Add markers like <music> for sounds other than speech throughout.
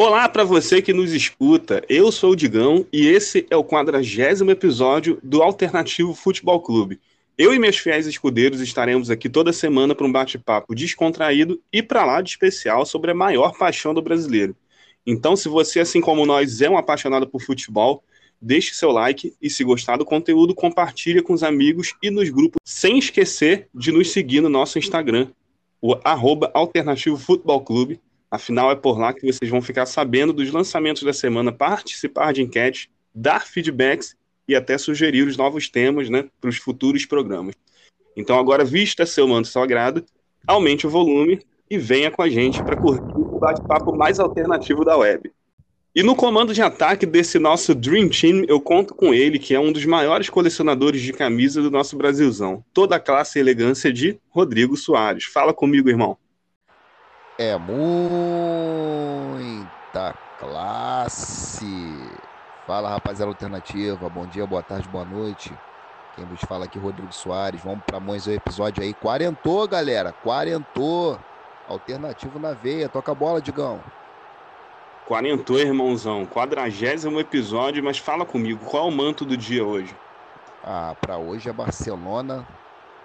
Olá para você que nos escuta. Eu sou o Digão e esse é o quadragésimo episódio do Alternativo Futebol Clube. Eu e meus fiéis escudeiros estaremos aqui toda semana para um bate-papo descontraído e para lá de especial sobre a maior paixão do brasileiro. Então, se você, assim como nós, é um apaixonado por futebol, deixe seu like e, se gostar do conteúdo, compartilhe com os amigos e nos grupos, sem esquecer de nos seguir no nosso Instagram, o arroba Alternativo Futebol Clube, Afinal, é por lá que vocês vão ficar sabendo dos lançamentos da semana, participar de enquete, dar feedbacks e até sugerir os novos temas né, para os futuros programas. Então, agora, vista seu manto sagrado, aumente o volume e venha com a gente para curtir o bate-papo mais alternativo da web. E no comando de ataque desse nosso Dream Team, eu conto com ele, que é um dos maiores colecionadores de camisa do nosso Brasilzão. Toda a classe e elegância de Rodrigo Soares. Fala comigo, irmão. É muita classe. Fala, rapaziada alternativa. Bom dia, boa tarde, boa noite. Quem vos fala aqui, Rodrigo Soares. Vamos para mais um episódio aí. Quarentou, galera. Quarentou. Alternativo na veia. Toca a bola, Digão. Quarentou, irmãozão. Quadragésimo episódio, mas fala comigo. Qual é o manto do dia hoje? Ah, para hoje é Barcelona.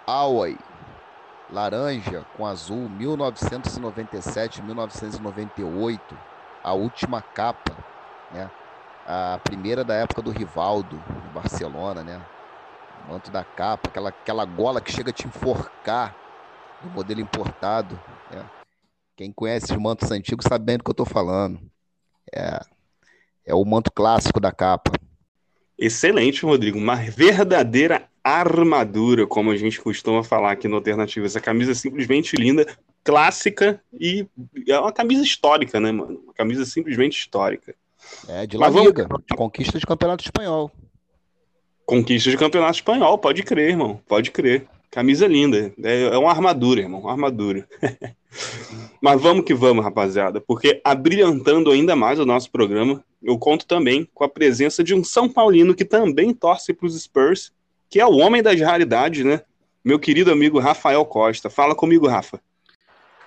Away laranja com azul, 1997-1998, a última capa, né? A primeira da época do Rivaldo, do Barcelona, né? O manto da capa, aquela, aquela gola que chega a te enforcar, do modelo importado, né? Quem conhece os mantos antigos sabe bem do que eu estou falando. É, é o manto clássico da capa. Excelente, Rodrigo. Uma verdadeira armadura, como a gente costuma falar aqui no Alternativo. Essa camisa é simplesmente linda, clássica e é uma camisa histórica, né, mano? Uma camisa simplesmente histórica. É, de La Liga, vamos... conquista de campeonato espanhol. Conquista de campeonato espanhol, pode crer, irmão, pode crer. Camisa linda, é, é uma armadura, irmão, uma armadura. <laughs> Mas vamos que vamos, rapaziada, porque abrilhantando ainda mais o nosso programa, eu conto também com a presença de um São Paulino que também torce para os Spurs que é o homem das raridades, né? Meu querido amigo Rafael Costa. Fala comigo, Rafa.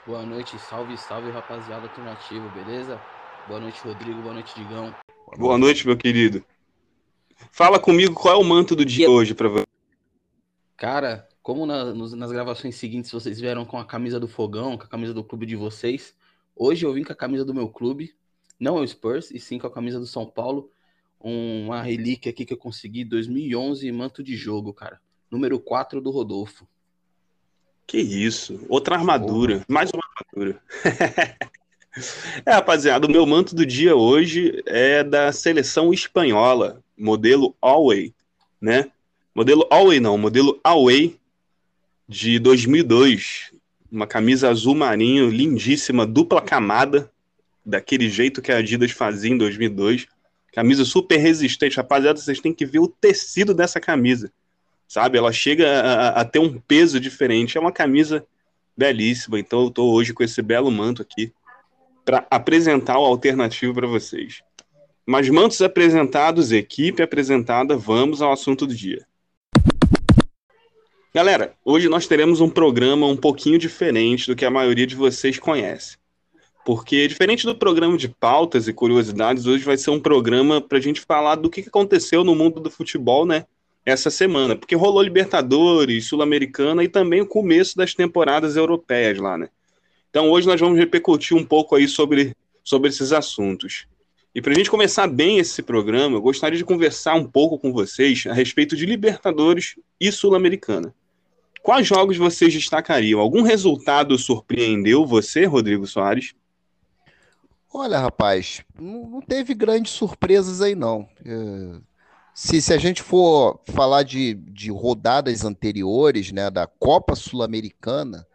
Boa noite, salve, salve, rapaziada alternativa, beleza? Boa noite, Rodrigo, boa noite, Digão. Boa noite, meu querido. Fala comigo qual é o manto do dia hoje para você. Cara, como na, nos, nas gravações seguintes vocês vieram com a camisa do Fogão, com a camisa do clube de vocês, hoje eu vim com a camisa do meu clube, não é o Spurs, e sim com a camisa do São Paulo, uma relíquia aqui que eu consegui 2011, manto de jogo, cara. Número 4 do Rodolfo. Que isso, outra armadura, mais uma armadura. <laughs> é, rapaziada, o meu manto do dia hoje é da seleção espanhola, modelo Alway, né? Modelo Alway não, modelo Away de 2002. Uma camisa azul marinho lindíssima, dupla camada, daquele jeito que a Adidas fazia em 2002. Camisa super resistente. Rapaziada, vocês têm que ver o tecido dessa camisa. Sabe? Ela chega a, a ter um peso diferente. É uma camisa belíssima. Então eu tô hoje com esse belo manto aqui para apresentar o alternativo para vocês. Mas mantos apresentados, equipe apresentada, vamos ao assunto do dia. Galera, hoje nós teremos um programa um pouquinho diferente do que a maioria de vocês conhece. Porque, diferente do programa de pautas e curiosidades, hoje vai ser um programa para a gente falar do que aconteceu no mundo do futebol, né? Essa semana. Porque rolou Libertadores, Sul-Americana e também o começo das temporadas europeias lá, né? Então, hoje nós vamos repercutir um pouco aí sobre, sobre esses assuntos. E para a gente começar bem esse programa, eu gostaria de conversar um pouco com vocês a respeito de Libertadores e Sul-Americana. Quais jogos vocês destacariam? Algum resultado surpreendeu você, Rodrigo Soares? Olha, rapaz, não, teve grandes surpresas aí, não. É, se, se a gente for falar de, de rodadas anteriores, né, da Copa Sul-Americana,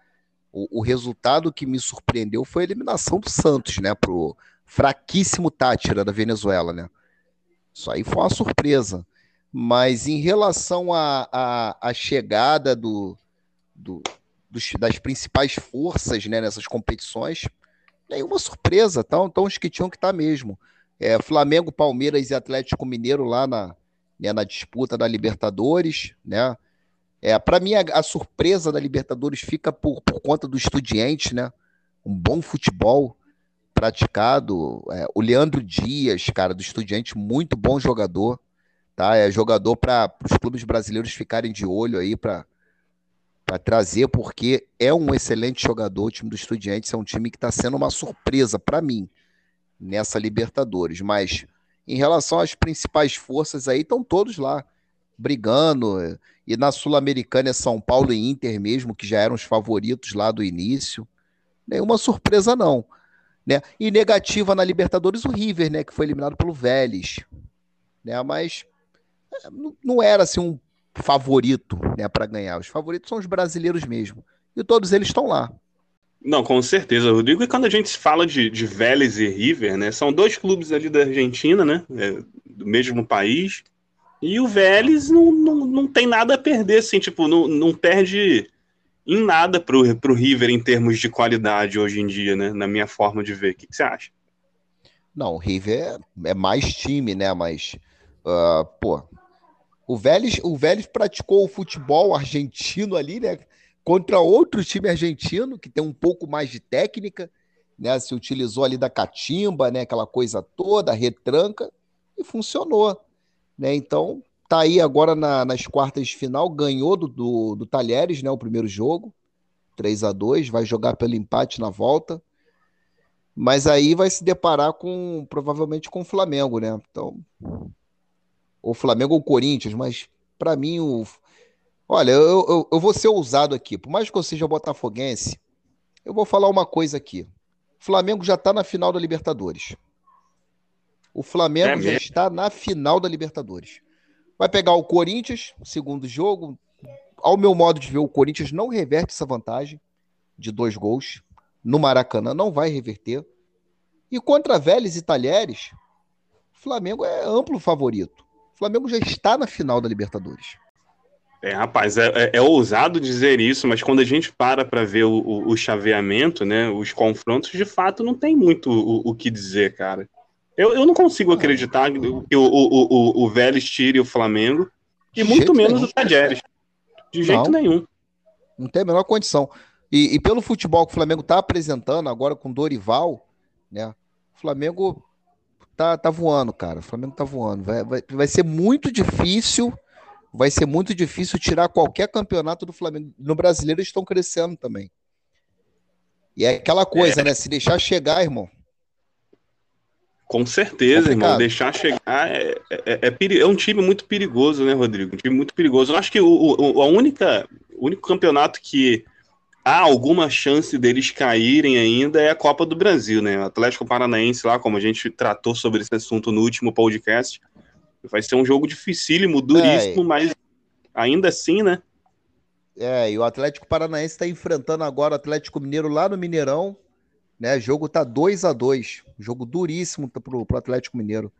o, o, resultado que me surpreendeu foi a eliminação do Santos, né, pro fraquíssimo Tátira da Venezuela, né. Isso aí foi uma surpresa. Mas em relação à chegada do, do, dos, das principais forças né, nessas competições, nenhuma surpresa, tão, tão os que tinham que tá mesmo. É, Flamengo, Palmeiras e Atlético Mineiro lá na, né, na disputa da Libertadores, né? É, para mim, a, a, surpresa da Libertadores fica por, por conta do Estudiante, né? Um bom futebol. praticado. É, o Leandro Dias, cara, do Estudiante, muito bom jogador, tá? É jogador para os clubes brasileiros ficarem de olho aí para para trazer, porque é um excelente jogador. O time do Estudiantes é um time que está sendo uma surpresa para mim nessa Libertadores. Mas em relação às principais forças aí, estão todos lá brigando. E na Sul-Americana é São Paulo e Inter mesmo, que já eram os favoritos lá do início. Nenhuma surpresa, não. Né? E negativa na Libertadores, o River, né? Que foi eliminado pelo Vélez. Né? Mas é, não era assim um favorito né, para ganhar. Os favoritos são os brasileiros mesmo. E todos eles estão lá. Não, com certeza, Rodrigo. E quando a gente fala de, de Vélez e River, né? São dois clubes ali da Argentina, né? É, do mesmo país. E o Vélez não, não, não tem nada a perder, assim, tipo, não, não perde em nada pro, pro River em termos de qualidade hoje em dia, né? Na minha forma de ver. O que, que você acha? Não, o River é, é mais time, né? Mas, uh, pô, o Vélez, o Vélez praticou o futebol argentino ali, né? Contra outro time argentino que tem um pouco mais de técnica, né? Se utilizou ali da catimba, né? Aquela coisa toda, retranca, e funcionou, né? Então, tá aí agora na, nas quartas de final, ganhou do, do, do Talheres, né? O primeiro jogo, 3 a 2 vai jogar pelo empate na volta. Mas aí vai se deparar com provavelmente com o Flamengo, né? Então, ou Flamengo ou Corinthians, mas para mim o. Olha, eu, eu, eu, vou ser ousado aqui. Por mais que eu seja botafoguense, eu vou falar uma coisa aqui. O Flamengo já está na final da Libertadores. O Flamengo é já está na final da Libertadores. Vai pegar o Corinthians, segundo jogo. Ao meu modo de ver, o Corinthians não reverte essa vantagem de dois gols. No Maracanã não vai reverter. E contra Vélez e Talheres, o Flamengo é amplo favorito. O Flamengo já está na final da Libertadores. É, rapaz, é, é, é ousado dizer isso, mas quando a gente para para ver o, o, o, chaveamento, né, os confrontos, de fato não tem muito o, o que dizer, cara. Eu, eu não consigo acreditar que o, o, o, o Vélez tire o Flamengo, e muito menos nenhum. o Tajeres. De jeito não, nenhum. Não tem a menor condição. E, e pelo futebol que o Flamengo está apresentando agora com Dorival, né, o Flamengo tá, tá voando, cara. O Flamengo tá voando. Vai, vai, vai ser muito difícil. Vai ser muito difícil tirar qualquer campeonato do Flamengo. No brasileiro eles estão crescendo também. E é aquela coisa, é. né? Se deixar chegar, irmão. Com certeza, Complicado. irmão. Deixar chegar é, é, é, é, um time muito perigoso, né, Rodrigo? Um time muito perigoso. Eu acho que o, o, a única, o único campeonato que há alguma chance deles caírem ainda é a Copa do Brasil, né? O Atlético Paranaense lá, como a gente tratou sobre esse assunto no último podcast, vai ser um jogo dificílimo, duríssimo, é. mas ainda assim, né? É, e o Atlético Paranaense está enfrentando agora o Atlético Mineiro lá no Mineirão, né? O jogo tá 2 a 2 jogo duríssimo pro, pro Atlético Mineiro.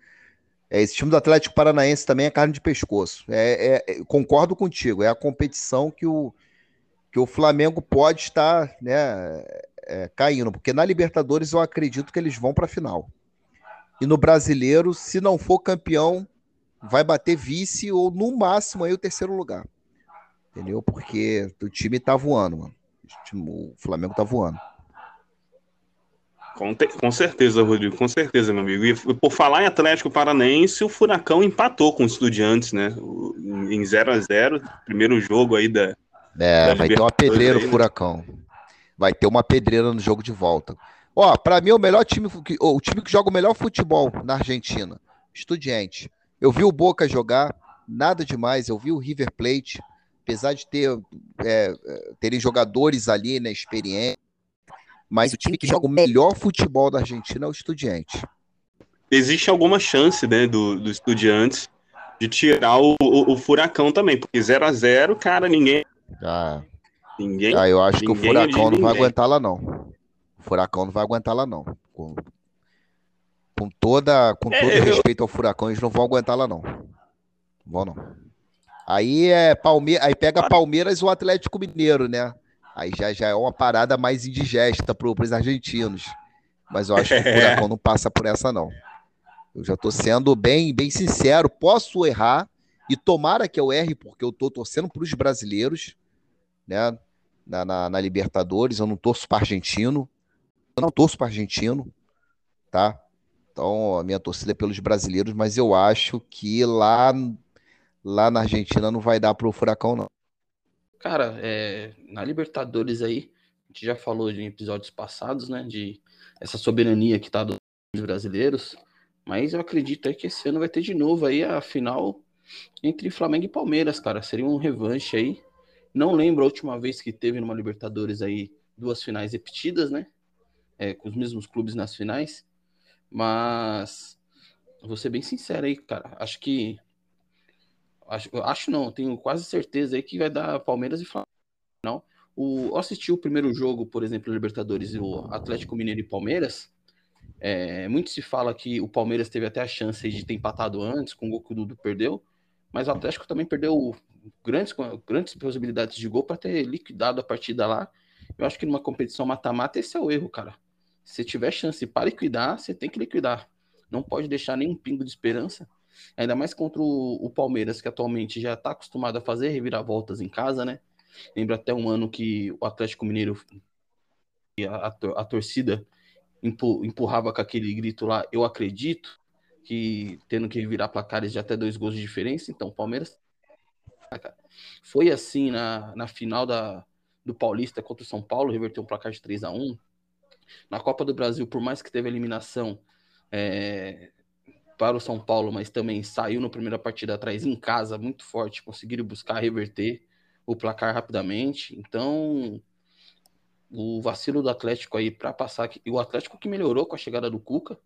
É, esse time do Atlético Paranaense também é carne de pescoço. É, é, concordo contigo, é a competição que o, que o Flamengo pode estar né, é, caindo, porque na Libertadores eu acredito que eles vão para a final. E no Brasileiro, se não for campeão, vai bater vice ou no máximo aí o terceiro lugar. Entendeu? Porque o time tá voando, mano. O Flamengo tá voando. Com, te, com, certeza, Rodrigo, com certeza, meu amigo. E por falar em Atlético Paranaense, o Furacão empatou com os Estudiantes, né? Em 0 a 0 primeiro jogo aí da, é, vai ter uma pedreira o Furacão. Vai ter uma pedreira no jogo de volta. Ó, para mim, o melhor time, o time que joga o melhor futebol na Argentina, Estudiante. Eu vi o Boca jogar, nada demais. Eu vi o River Plate, apesar de ter é, terem jogadores ali, né, experientes. Mas o time que joga o melhor futebol da Argentina é o Estudiante. Existe alguma chance, né, do, do Estudiantes de tirar o, o, o Furacão também, porque 0 a 0 cara, ninguém ah, ninguém, ah, eu acho que o Furacão não vai aguentar lá, não. O Furacão não vai aguentar lá, não. Com, com toda, com é, todo eu... respeito ao Furacão, eles não vão aguentar lá, não. Não vão, não. Aí é Palme... aí pega Palmeiras e o Atlético Mineiro, né? Aí já, já é uma parada mais indigesta para os argentinos. Mas eu acho que o <laughs> Furacão não passa por essa, não. Eu já estou sendo bem, bem sincero. Posso errar, e tomara que eu erre, porque eu estou torcendo para os brasileiros né? Na, na, na Libertadores, eu não torço para argentino. Eu não torço para argentino. tá? Então, a minha torcida é pelos brasileiros, mas eu acho que lá, lá na Argentina não vai dar pro Furacão, não. Cara, é, na Libertadores aí, a gente já falou de episódios passados, né? De essa soberania que tá dos brasileiros. Mas eu acredito aí que esse ano vai ter de novo aí a final entre Flamengo e Palmeiras, cara. Seria um revanche aí. Não lembro a última vez que teve numa Libertadores aí duas finais repetidas, né? É, com os mesmos clubes nas finais. Mas vou ser bem sincero aí, cara. Acho que. Acho, acho não, tenho quase certeza aí que vai dar Palmeiras e Flamengo. Não. O, eu assisti o primeiro jogo, por exemplo, Libertadores, o Atlético Mineiro e Palmeiras. É, muito se fala que o Palmeiras teve até a chance de ter empatado antes, com o o Dudu perdeu, mas o Atlético também perdeu grandes, grandes possibilidades de gol para ter liquidado a partida lá. Eu acho que numa competição mata-mata esse é o erro, cara. Se tiver chance para liquidar, você tem que liquidar. Não pode deixar nenhum pingo de esperança. Ainda mais contra o, o Palmeiras, que atualmente já está acostumado a fazer reviravoltas em casa, né? Lembra até um ano que o Atlético Mineiro, a, a, a torcida empurrava com aquele grito lá, eu acredito, que tendo que virar placares de até dois gols de diferença. Então, o Palmeiras foi assim na, na final da, do Paulista contra o São Paulo, reverteu um placar de 3 a 1 Na Copa do Brasil, por mais que teve eliminação é, para o São Paulo, mas também saiu na primeira partida atrás em casa, muito forte, conseguiram buscar reverter o placar rapidamente. Então, o vacilo do Atlético aí para passar aqui, o Atlético que melhorou com a chegada do Cuca,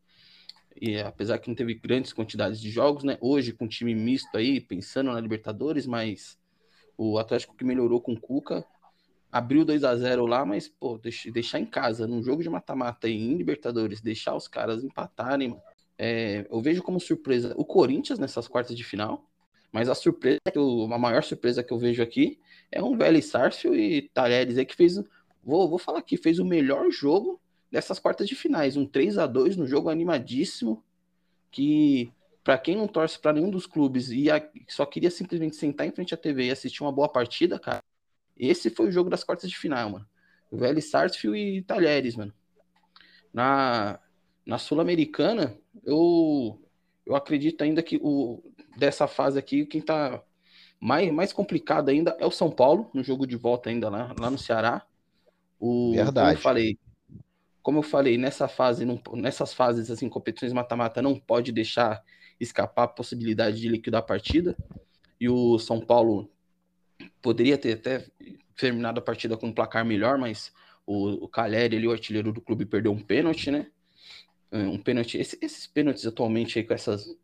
e apesar que não teve grandes quantidades de jogos, né? Hoje com time misto aí, pensando na Libertadores, mas o Atlético que melhorou com o Cuca abriu 2 a 0 lá, mas pô, deixar em casa, num jogo de mata-mata em Libertadores, deixar os caras empatarem, é, eu vejo como surpresa o Corinthians nessas quartas de final, mas a surpresa, a maior surpresa que eu vejo aqui é um velho Sárcio e Talheres aí que fez, vou, vou falar aqui, fez o melhor jogo dessas quartas de finais, um 3 a 2 no jogo animadíssimo, que para quem não torce para nenhum dos clubes e só queria simplesmente sentar em frente à TV e assistir uma boa partida, cara, esse foi o jogo das quartas de final, mano. O velho Sarsfield e Talheres, mano. Na, na Sul-Americana, eu, eu acredito ainda que o, dessa fase aqui, quem tá mais, mais complicado ainda é o São Paulo, no jogo de volta ainda lá, lá no Ceará. O, Verdade. Como eu falei, como eu falei, nessa fase, não, nessas fases, assim, competições mata-mata, não pode deixar escapar a possibilidade de liquidar a partida. E o São Paulo poderia ter até terminado a partida com um placar melhor, mas o, o Caleri, ele, o artilheiro do clube, perdeu um pênalti, né? É, um pênalti. Esse, esses pênaltis atualmente aí com essas.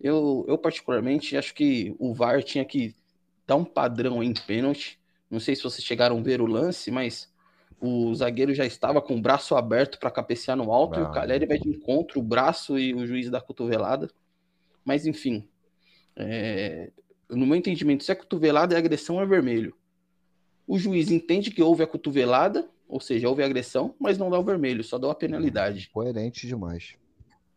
Eu, eu, particularmente, acho que o VAR tinha que dar um padrão em pênalti. Não sei se vocês chegaram a ver o lance, mas o zagueiro já estava com o braço aberto para cabecear no alto, e o Caleri vai de encontro, o braço e o juiz da cotovelada. Mas enfim, é, no meu entendimento, se é cotovelada e agressão é vermelho. O juiz entende que houve a cotovelada, ou seja, houve agressão, mas não dá o vermelho, só dá a penalidade. Coerente demais.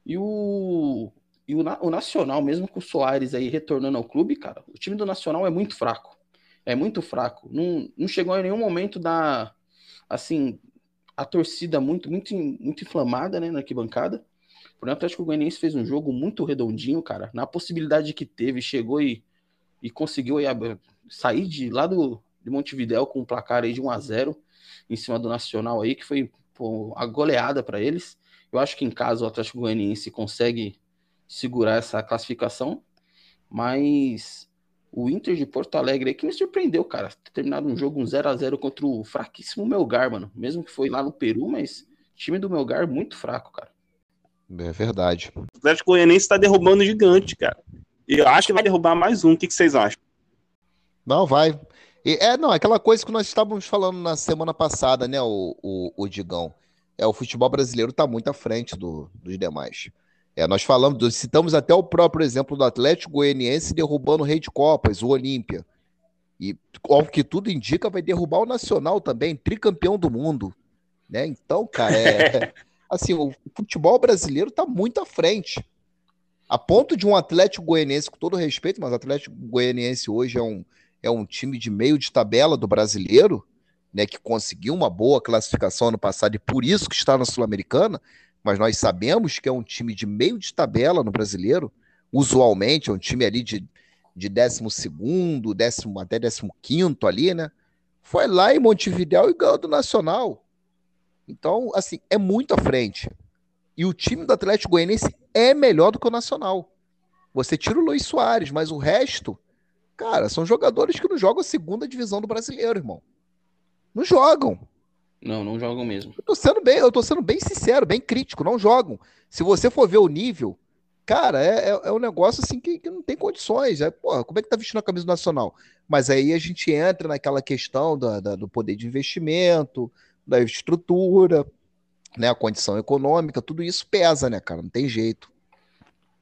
E o, e o, o Nacional, mesmo com o Soares aí retornando ao clube, cara, o time do Nacional é muito fraco. É muito fraco. Não, não chegou em nenhum momento da. Assim, a torcida muito, muito, muito inflamada, né, na arquibancada. O Atlético Goianiense fez um jogo muito redondinho, cara. Na possibilidade que teve, chegou e e conseguiu aí, sair de lá do, de Montevidéu com um placar aí de 1 a 0 em cima do Nacional aí, que foi pô, a goleada para eles. Eu acho que em casa o Atlético Goianiense consegue segurar essa classificação, mas o Inter de Porto Alegre que me surpreendeu, cara, ter terminado um jogo um 0 a 0 contra o fraquíssimo Melgar, mano. Mesmo que foi lá no Peru, mas time do Melgar muito fraco, cara. É verdade. O Atlético Goianiense está derrubando gigante, cara. E eu acho que vai derrubar mais um. O que, que vocês acham? Não, vai. E, é, não, aquela coisa que nós estávamos falando na semana passada, né, o, o, o Digão. É, o futebol brasileiro está muito à frente do, dos demais. É, nós falamos, citamos até o próprio exemplo do Atlético Goianiense derrubando o Rei de Copas, o Olímpia. E, ao que tudo indica, vai derrubar o Nacional também, tricampeão do mundo. Né? Então, cara, é, <laughs> assim, o futebol brasileiro está muito à frente. A ponto de um Atlético Goianiense, com todo respeito, mas o Atlético Goianiense hoje é um, é um time de meio de tabela do brasileiro, né, que conseguiu uma boa classificação ano passado e por isso que está na Sul-Americana, mas nós sabemos que é um time de meio de tabela no brasileiro. Usualmente é um time ali de, de 12, décimo, até 15 ali, né? Foi lá em Montevidéu e ganhou do Nacional. Então, assim, é muito à frente. E o time do Atlético Goianiense é melhor do que o Nacional. Você tira o Luiz Soares, mas o resto, cara, são jogadores que não jogam a segunda divisão do brasileiro, irmão. Não jogam. Não, não jogam mesmo. Eu tô sendo bem, eu tô sendo bem sincero, bem crítico, não jogam. Se você for ver o nível, cara, é, é, é um negócio assim que, que, não tem condições. É, porra, como é que tá vestindo a camisa nacional? Mas aí a gente entra naquela questão da, da, do poder de investimento, da estrutura, né, a condição econômica, tudo isso pesa, né, cara? Não tem jeito.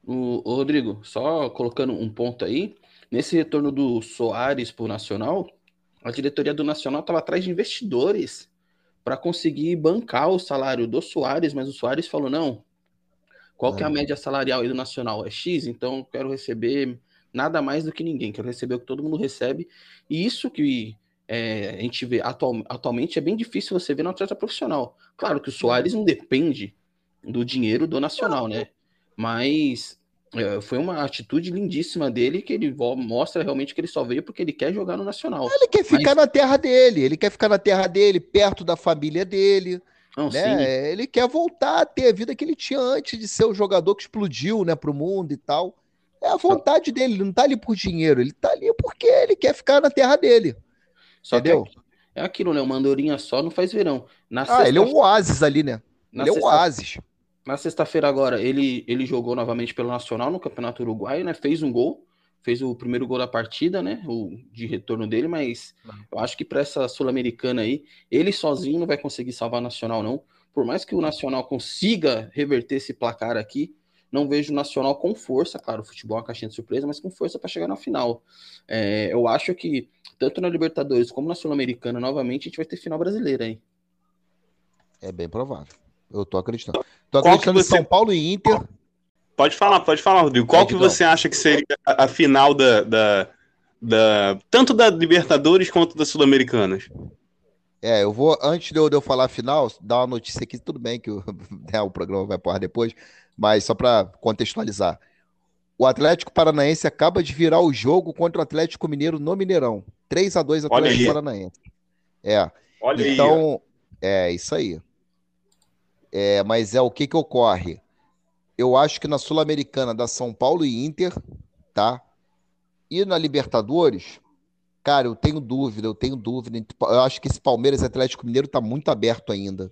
O, o Rodrigo, só colocando um ponto aí, nesse retorno do Soares pro Nacional, a diretoria do Nacional estava atrás de investidores para conseguir bancar o salário do Soares, mas o Soares falou: não, qual é. que é a média salarial aí do Nacional? É X, então eu quero receber nada mais do que ninguém, quero receber o que todo mundo recebe. E isso que é, a gente vê atual, atualmente é bem difícil você ver no atleta profissional. Claro que o Soares não depende do dinheiro do Nacional, né? Mas foi uma atitude lindíssima dele que ele mostra realmente que ele só veio porque ele quer jogar no Nacional. Ele quer ficar Mas... na terra dele, ele quer ficar na terra dele, perto da família dele. Não, né? Ele quer voltar a ter a vida que ele tinha antes de ser o jogador que explodiu né, para o mundo e tal. É a vontade dele, ele não tá ali por dinheiro, ele tá ali porque ele quer ficar na terra dele. Só entendeu? é aquilo, né? Uma andorinha só não faz verão. Na ah, ele é um oásis ali, né? Ele é um oásis. Na sexta-feira agora, ele, ele jogou novamente pelo Nacional no Campeonato Uruguaio, né? Fez um gol, fez o primeiro gol da partida, né? O de retorno dele, mas eu acho que para essa Sul-Americana aí, ele sozinho não vai conseguir salvar o Nacional, não. Por mais que o Nacional consiga reverter esse placar aqui, não vejo o Nacional com força, claro, o futebol é uma caixinha de surpresa, mas com força para chegar na final. É, eu acho que tanto na Libertadores como na Sul-Americana, novamente, a gente vai ter final brasileira aí. É bem provável. Eu tô acreditando. Tô acreditando você... em São Paulo e Inter. Pode falar, pode falar, Rodrigo. Qual que você acha que seria a final da, da, da tanto da Libertadores quanto da Sul-Americanas? É, eu vou, antes de eu, de eu falar a final, dar uma notícia aqui, tudo bem que o, <laughs> né, o programa vai por depois, mas só para contextualizar. O Atlético Paranaense acaba de virar o jogo contra o Atlético Mineiro no Mineirão. 3 a 2 Atlético Paranaense. É. Olha então, aí. é isso aí. É, mas é o que que ocorre? Eu acho que na Sul-Americana da São Paulo e Inter, tá? E na Libertadores, cara, eu tenho dúvida, eu tenho dúvida. Eu acho que esse Palmeiras Atlético Mineiro tá muito aberto ainda.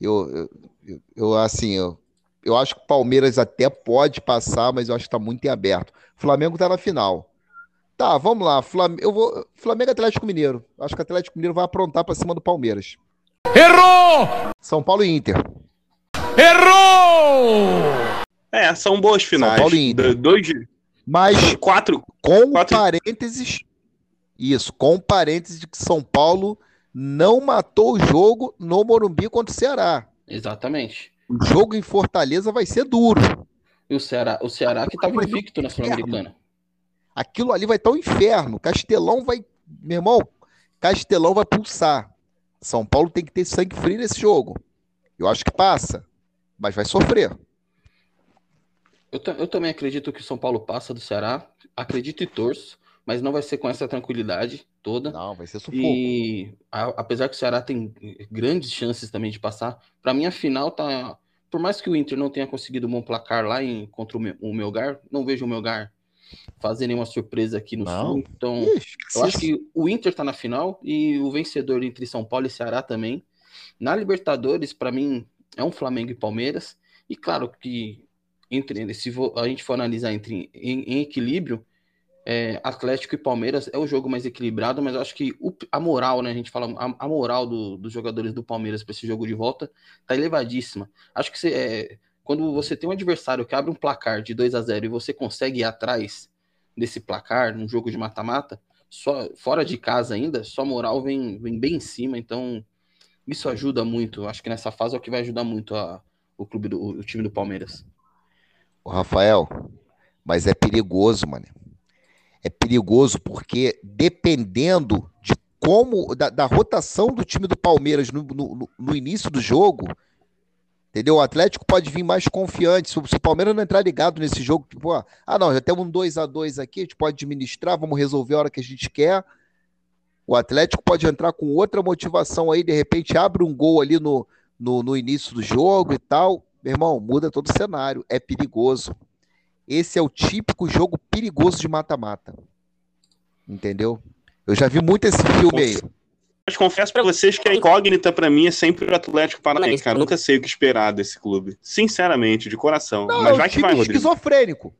Eu, eu, eu, eu assim, eu, eu acho que o Palmeiras até pode passar, mas eu acho que tá muito em aberto. O Flamengo tá na final. Tá, vamos lá. Flam... Eu vou... Flamengo Atlético Mineiro. Acho que o Atlético Mineiro vai aprontar para cima do Palmeiras. Errou! São Paulo e Inter. Errou! É, são boas finais. São Paulo Inter. Dois, Mas quatro, com quatro... parênteses, isso, com parênteses de que São Paulo não matou o jogo no Morumbi contra o Ceará. Exatamente. O jogo em Fortaleza vai ser duro. E o Ceará, o Ceará que estava invicto na Sul-Americana. Aquilo ali vai estar um inferno. Castelão vai, meu irmão, Castelão vai pulsar. São Paulo tem que ter sangue frio nesse jogo. Eu acho que passa mas vai sofrer. Eu, eu também acredito que o São Paulo passa do Ceará. Acredito e torço, mas não vai ser com essa tranquilidade toda. Não, vai ser sufoco. E a, apesar que o Ceará tem grandes chances também de passar, para mim a final tá. Por mais que o Inter não tenha conseguido um bom placar lá em, contra o, meu, o Melgar, não vejo o Melgar fazer nenhuma surpresa aqui no não. Sul. Então, Ixi, eu acho que o Inter tá na final e o vencedor entre São Paulo e Ceará também. Na Libertadores, para mim, é um Flamengo e Palmeiras. E claro que entre se a gente for analisar entre em, em equilíbrio, é, Atlético e Palmeiras é o jogo mais equilibrado, mas eu acho que o, a moral, né? A gente fala a, a moral do, dos jogadores do Palmeiras para esse jogo de volta tá elevadíssima. Acho que você, é, quando você tem um adversário que abre um placar de 2 a 0 e você consegue ir atrás desse placar num jogo de mata-mata, só fora de casa ainda, sua moral vem, vem bem em cima, então isso ajuda muito. Acho que nessa fase é o que vai ajudar muito a, o clube do o time do Palmeiras. O Rafael, mas é perigoso, mano. É perigoso porque dependendo de como da, da rotação do time do Palmeiras no, no, no, início do jogo, Entendeu? O Atlético pode vir mais confiante. Se o, se o Palmeiras não entrar ligado nesse jogo, tipo, ah, não, já temos um 2 a 2 aqui, a gente pode administrar, vamos resolver a hora que a gente quer. O Atlético pode entrar com outra motivação aí, de repente abre um gol ali no, no, no início do jogo e tal. Meu irmão, muda todo o cenário. É perigoso. Esse é o típico jogo perigoso de mata-mata. Entendeu? Eu já vi muito esse filme aí. Mas confesso para vocês que a incógnita para mim é sempre o Atlético Paranaense, cara. Eu nunca sei o que esperar desse clube. Sinceramente, de coração. Não, Mas é um vai que vai, Rodrigo. esquizofrênico.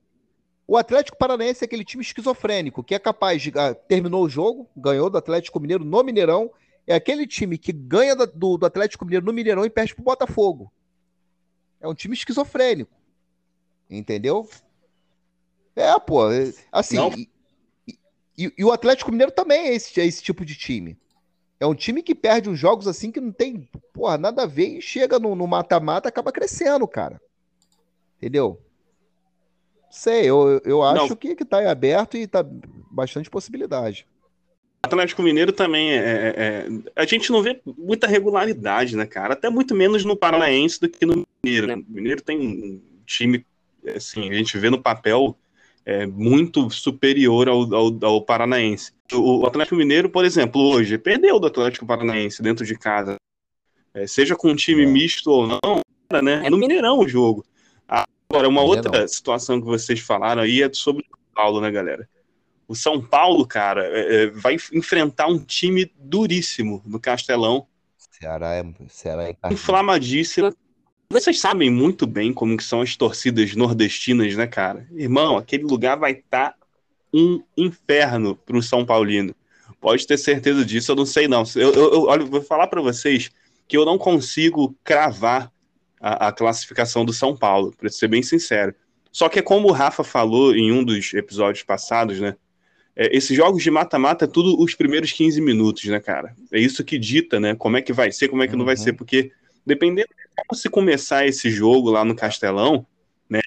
O Atlético Paranaense é aquele time esquizofrênico que é capaz de. ah, terminou o jogo, ganhou do Atlético Mineiro no Mineirão. É aquele time que ganha do, do Atlético Mineiro no Mineirão e perde pro Botafogo. É um time esquizofrênico. Entendeu? É, pô. é- Assim. E, e- e o Atlético Mineiro também é esse, é esse tipo de time. É um time que perde uns jogos assim que não tem, porra, nada a ver e chega no no mata-mata acaba crescendo, cara. Entendeu? Sei, eu, eu acho Não. que, que tá em aberto e tá bastante possibilidade. Atlético Mineiro também é, é- é- A gente não vê muita regularidade, né, cara? Até muito menos no Paranaense do que no Mineiro. né? O Mineiro tem um time, assim, a gente vê no papel é, muito superior ao, ao, ao Paranaense. O, o Atlético Mineiro, por exemplo, hoje perdeu do Atlético Paranaense dentro de casa. É, seja com um time É. misto ou não, né? É no Mineirão o jogo. Agora, uma Mineirão. outra situação que vocês falaram aí é sobre o São Paulo, né, galera? O São Paulo, cara, é, é, vai enfrentar um time duríssimo no Castelão, Ceará é, Ceará é inflamadíssimo. Vocês sabem muito bem como que são as torcidas nordestinas, né, cara? Irmão, aquele lugar vai estar um inferno pro São Paulino. Pode ter certeza disso, eu não sei não. Eu, eu, eu- olha, vou falar para vocês que eu não consigo cravar a, a classificação do São Paulo, para ser bem sincero. Só que é como o Rafa falou em um dos episódios passados, né? É, esses jogos de mata-mata é tudo os primeiros 15 minutos, né, cara? É isso que dita, né? Como é que vai ser, como é que não vai Uhum. ser, porque dependendo de como se começar esse jogo lá no Castelão, né?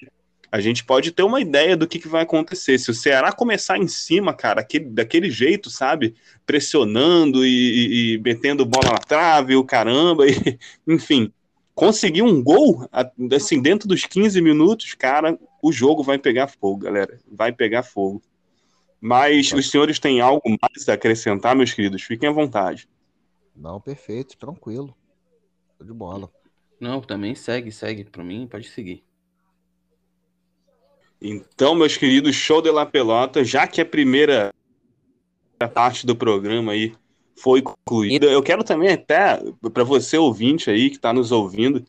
A gente pode ter uma ideia do que, que vai acontecer. Se o Ceará começar em cima, cara, aquele, daquele jeito, sabe? Pressionando e, e- e metendo bola na trave, o caramba, <laughs> e, enfim, conseguir um gol, a- assim, dentro dos 15 minutos, cara, o jogo vai pegar fogo, galera. Vai pegar fogo. Mas os senhores têm algo mais a acrescentar, meus queridos? Fiquem à vontade. Não, perfeito, tranquilo. Tô de bola. Não, também segue, segue. Pra mim, pode seguir. Então, meus queridos, show de la pelota, já que a primeira parte do programa aí foi concluída, eu quero também até para você ouvinte aí que está nos ouvindo,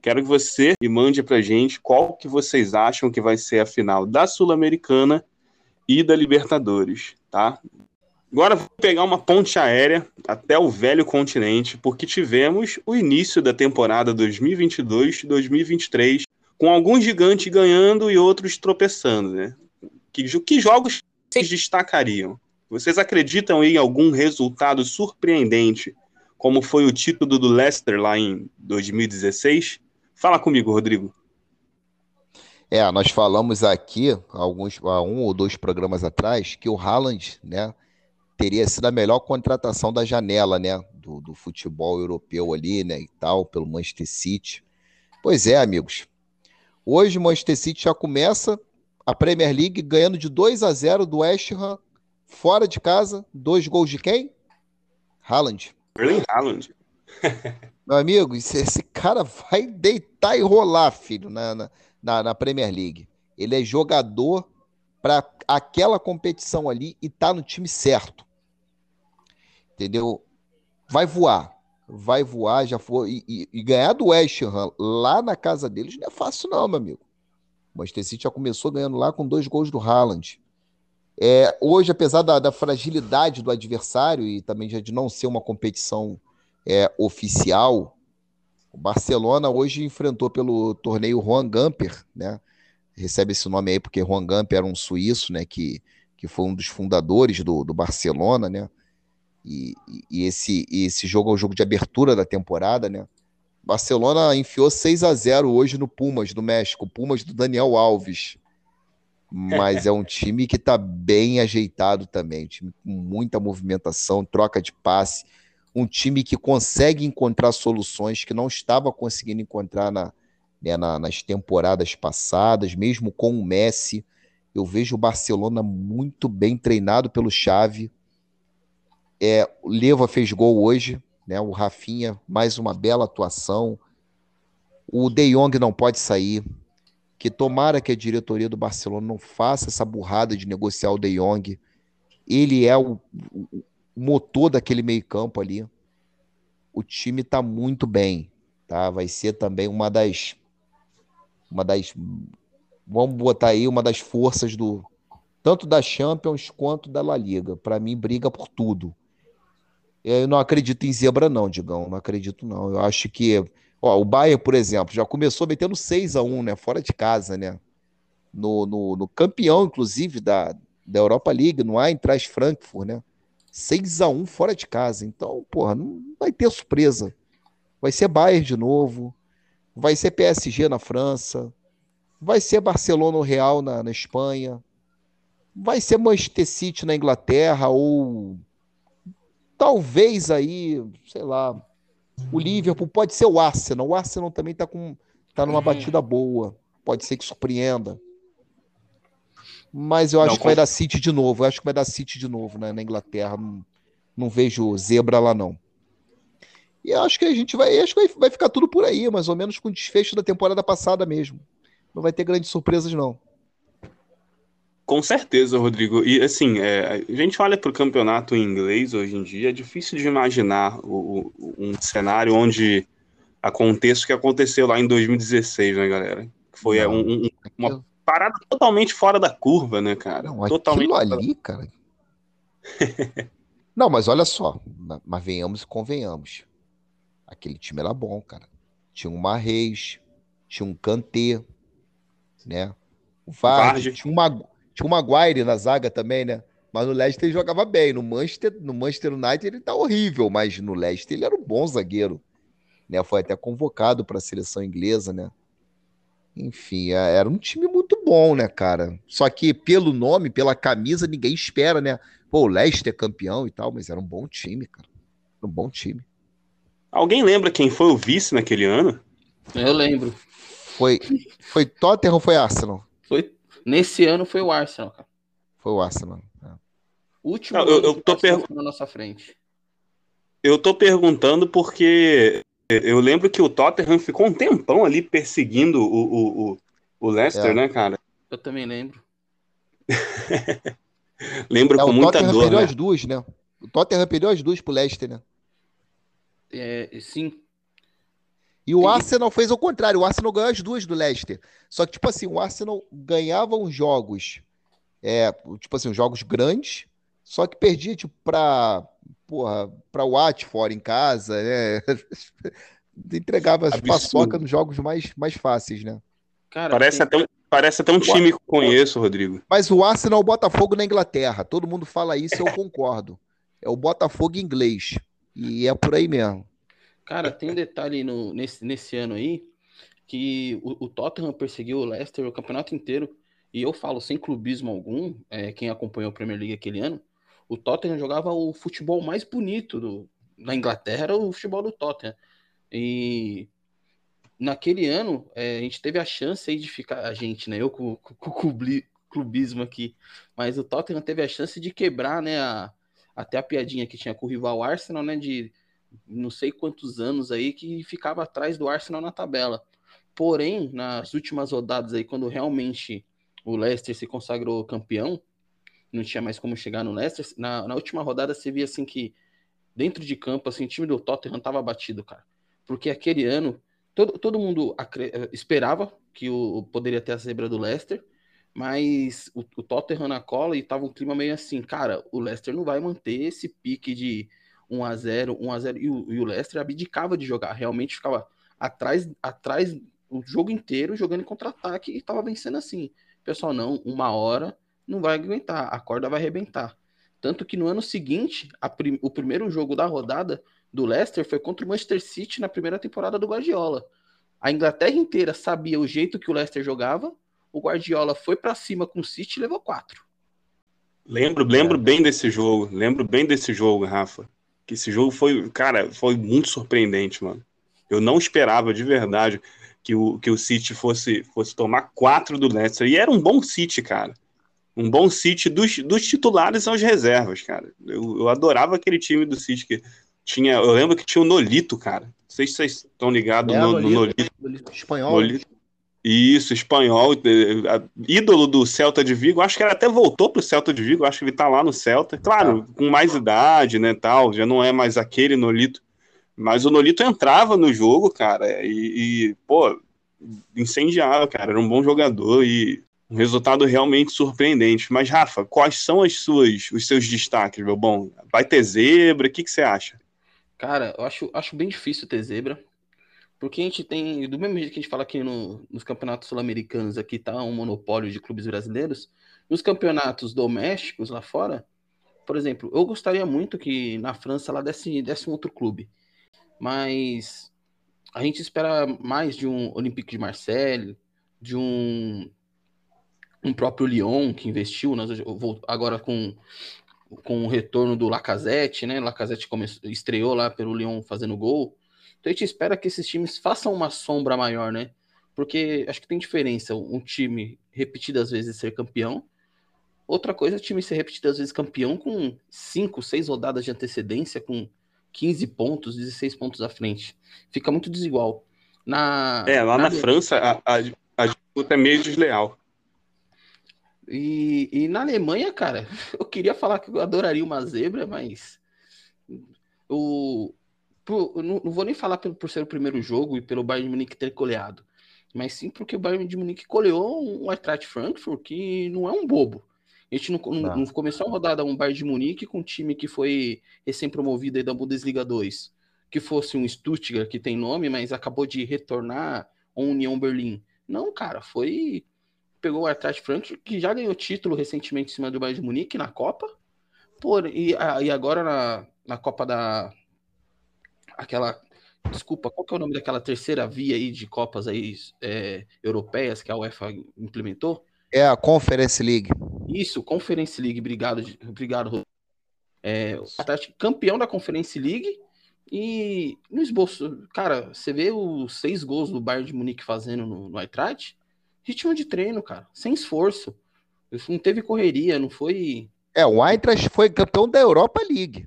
quero que você me mande para gente qual que vocês acham que vai ser a final da Sul-Americana e da Libertadores, tá? Agora vou pegar uma ponte aérea até o velho continente, porque tivemos o início da temporada 2022-2023 com alguns gigantes ganhando e outros tropeçando, né? Que, que jogos vocês destacariam? Vocês acreditam em algum resultado surpreendente, como foi o título do Leicester lá em 2016? Fala comigo, Rodrigo. É, nós falamos aqui, alguns, há um ou dois programas atrás, que o Haaland, né, teria sido a melhor contratação da janela, né, do, do futebol europeu ali, né, e tal, pelo Manchester City. Pois é, amigos. Hoje o Manchester City já começa a Premier League ganhando de 2 a 0 do West Ham, fora de casa, dois gols de quem? Haaland. Erling Haaland. <laughs> Meu amigo, esse, cara vai deitar e rolar, filho, na, na, na, Premier League. Ele é jogador para aquela competição ali e tá no time certo. Entendeu? Vai voar. Vai voar, já foi. E, e- e ganhar do West Ham lá na casa deles não é fácil, não, meu amigo. O Manchester City já começou ganhando lá com dois gols do Haaland. É, hoje, apesar da, da fragilidade do adversário e também já de não ser uma competição é, oficial, o Barcelona hoje enfrentou pelo torneio Juan Gamper, né? Recebe esse nome aí porque Juan Gamper era um suíço, né? Que, que foi um dos fundadores do, do Barcelona, né? E, e- esse, e esse jogo é o jogo de abertura da temporada, né? Barcelona enfiou 6 a 0 hoje no Pumas do México, Pumas do Daniel Alves. Mas é um time que está bem ajeitado também, um time com muita movimentação, troca de passe, um time que consegue encontrar soluções que não estava conseguindo encontrar na, né, na, nas temporadas passadas, mesmo com o Messi. Eu vejo o Barcelona muito bem treinado pelo Xavi. É, o Leva fez gol hoje, né? O Rafinha, mais uma bela atuação. O De Jong não pode sair. Que tomara que a diretoria do Barcelona não faça essa burrada de negociar o De Jong. Ele é o, o motor daquele meio-campo ali. O time está muito bem, tá? Vai ser também uma das uma das vamos botar aí uma das forças do tanto da Champions quanto da La Liga. Para mim briga por tudo. Eu não acredito em zebra não, Digão, não acredito não. Eu acho que ó, o Bayern, por exemplo, já começou metendo 6 a 1, né, fora de casa, né? No, no, no campeão inclusive da, da Europa League, no Eintracht Frankfurt, né? 6 a 1 fora de casa. Então, porra, não vai ter surpresa. Vai ser Bayern de novo, vai ser PSG na França, vai ser Barcelona Real na, na Espanha, vai ser Manchester City na Inglaterra ou talvez aí, sei lá, o Liverpool, pode ser o Arsenal. O Arsenal também tá com tá numa uhum. batida boa, pode ser que surpreenda. Mas eu acho não, que vai dar City de novo. Eu acho que vai dar City de novo né, na Inglaterra. Não, não vejo zebra lá, não. E acho que a gente vai. Acho que vai ficar tudo por aí, mais ou menos com o desfecho da temporada passada mesmo. Não vai ter grandes surpresas, não. Com certeza, Rodrigo. E assim, é, a gente olha para o campeonato inglês hoje em dia, é difícil de imaginar o, o, um cenário onde aconteça o que aconteceu lá em 2016, né, galera? Que foi não, um, um, uma parada totalmente fora da curva, né, cara? Não, totalmente ali, cara. <laughs> não, mas olha só, mas venhamos e convenhamos. Aquele time era bom, cara. Tinha um Marreis, tinha um Kanté, né? O Vardy, tinha, uma, tinha um Maguire na zaga também, né? Mas no Leicester ele jogava bem. No Manchester, no Manchester United ele tá horrível, mas no Leicester ele era um bom zagueiro. Né? Foi até convocado para a seleção inglesa, né? Enfim, é, era um time muito bom, né, cara? Só que pelo nome, pela camisa, ninguém espera, né? Pô, o Leicester é campeão e tal, mas era um bom time, cara. Um bom time. Alguém lembra quem foi o vice naquele ano? Eu lembro. Foi, foi Tottenham ou foi Arsenal? Nesse ano foi o Arsenal, cara. Foi o Arsenal. É. Último Não, eu, eu tô perguntando na nossa frente. Eu tô perguntando porque eu lembro que o Tottenham ficou um tempão ali perseguindo o, o, o, o Leicester, é. né, cara? Eu também lembro. <laughs> lembro é, com muita Tottenham dor. Perdeu né? as duas, né? O Tottenham perdeu as duas pro Leicester, né? É, sim. E o Arsenal fez o contrário. O Arsenal ganhou as duas do Leicester. Só que, tipo assim, o Arsenal ganhava os jogos, é, tipo assim, os jogos grandes, só que perdia, tipo, pra porra, pra Watford em casa, né? <laughs> Entregava as paçoca nos jogos mais, mais fáceis, né? Cara, parece, tem... até um, parece até um time que conheço, Rodrigo. Mas o Arsenal é o Botafogo na Inglaterra. Todo mundo fala isso eu concordo. É o Botafogo inglês. E é por aí mesmo. Cara, tem um detalhe no, nesse, nesse ano aí que o, o, Tottenham perseguiu o Leicester o campeonato inteiro. E eu falo sem clubismo algum, é, quem acompanhou a Premier League aquele ano, o Tottenham jogava o futebol mais bonito do, na Inglaterra, era o futebol do Tottenham. E naquele ano, é, a gente teve a chance de ficar, a gente, né? Eu com, com, o clubismo aqui, mas o Tottenham teve a chance de quebrar, né? A, até a piadinha que tinha com o rival Arsenal, né? De não sei quantos anos aí que ficava atrás do Arsenal na tabela. Porém, nas últimas rodadas aí, quando realmente o Leicester se consagrou campeão, não tinha mais como chegar no Leicester. Na, na última rodada você via assim que dentro de campo, assim, o time do Tottenham tava batido, cara. Porque aquele ano, todo, todo mundo esperava que o, poderia ter a zebra do Leicester, mas o, o Tottenham na cola e tava um clima meio assim, cara, o Leicester não vai manter esse pique de 1 a 0 1 a 0 e o, e o Leicester abdicava de jogar, realmente ficava atrás, atrás o jogo inteiro jogando em contra-ataque e tava vencendo assim. Pessoal, não, uma hora não vai aguentar, a corda vai arrebentar. Tanto que no ano seguinte, prim o primeiro jogo da rodada do Leicester foi contra o Manchester City na primeira temporada do Guardiola. A Inglaterra inteira sabia o jeito que o Leicester jogava, o Guardiola foi para cima com o City e levou quatro. Lembro, lembro é. bem desse jogo, lembro bem desse jogo, Rafa. Que esse jogo foi, cara, foi muito surpreendente, mano. Eu não esperava de verdade que o, que o City fosse, fosse tomar quatro do Leicester. E era um bom City, cara. Um bom City dos, dos titulares aos reservas, cara. Eu, eu adorava aquele time do City que tinha. Eu lembro que tinha o Nolito, cara. Não sei se vocês estão ligados É, no, Nolito. no Nolito. Espanhol. Nolito. Isso, espanhol, eh, ídolo do Celta de Vigo. Acho que ele até voltou pro Celta de Vigo. Acho que ele tá lá no Celta. Claro, com mais idade, né, tal. Já não é mais aquele Nolito. Mas o Nolito entrava no jogo, cara, e, e, pô, incendiava, cara. Era um bom jogador e um resultado realmente surpreendente. Mas, Rafa, quais são as suas, os seus destaques, meu bom? Vai ter zebra? O que, que você acha? Cara, eu acho, acho bem difícil ter zebra. Porque a gente tem, do mesmo jeito que a gente fala aqui no- nos campeonatos sul-americanos, aqui tá um monopólio de clubes brasileiros, nos campeonatos domésticos lá fora, por exemplo, eu gostaria muito que na França lá desse, desse um outro clube. Mas a gente espera mais de um Olympique de Marseille, de um, um próprio Lyon, que investiu nas- vou- agora com, com o retorno do Lacazette, né? Lacazette estreou lá pelo Lyon fazendo gol. Então a gente espera que esses times façam uma sombra maior, né? Porque acho que tem diferença um time repetidas vezes ser campeão. Outra coisa é o time ser repetidas vezes campeão com 5, 6 rodadas de antecedência, com 15 pontos, 16 pontos à frente. Fica muito desigual. Na, É, lá na Ale- França a, a, a disputa é meio desleal. E, e na Alemanha, cara, <laughs> eu queria falar que eu adoraria uma zebra, mas o, eu não, não vou nem falar pelo, por ser o primeiro jogo e pelo Bayern de Munique ter goleado, mas sim porque o Bayern de Munique goleou um Eintracht Frankfurt que não é um bobo. A gente não, não- Não. começou a rodada um Bayern de Munique com um time que foi recém-promovido aí da Bundesliga 2, que fosse um Stuttgart que tem nome, mas acabou de retornar ao União Berlim. Não, cara, foi pegou o Eintracht Frankfurt, que já ganhou título recentemente em cima do Bayern de Munique na Copa. Por, e, a- e agora na, na Copa da. Aquela. Desculpa, qual que é o nome daquela terceira via aí de Copas aí, é, europeias que a UEFA implementou? É a Conference League. Isso, Conference League, obrigado, obrigado. Rodrigo. É, o Atlético campeão da Conference League e no esboço, cara, você vê os seis gols do Bayern de Munique fazendo no, no Eintracht, ritmo de treino, cara, sem esforço. Não teve correria, não foi É, o Eintracht foi campeão da Europa League.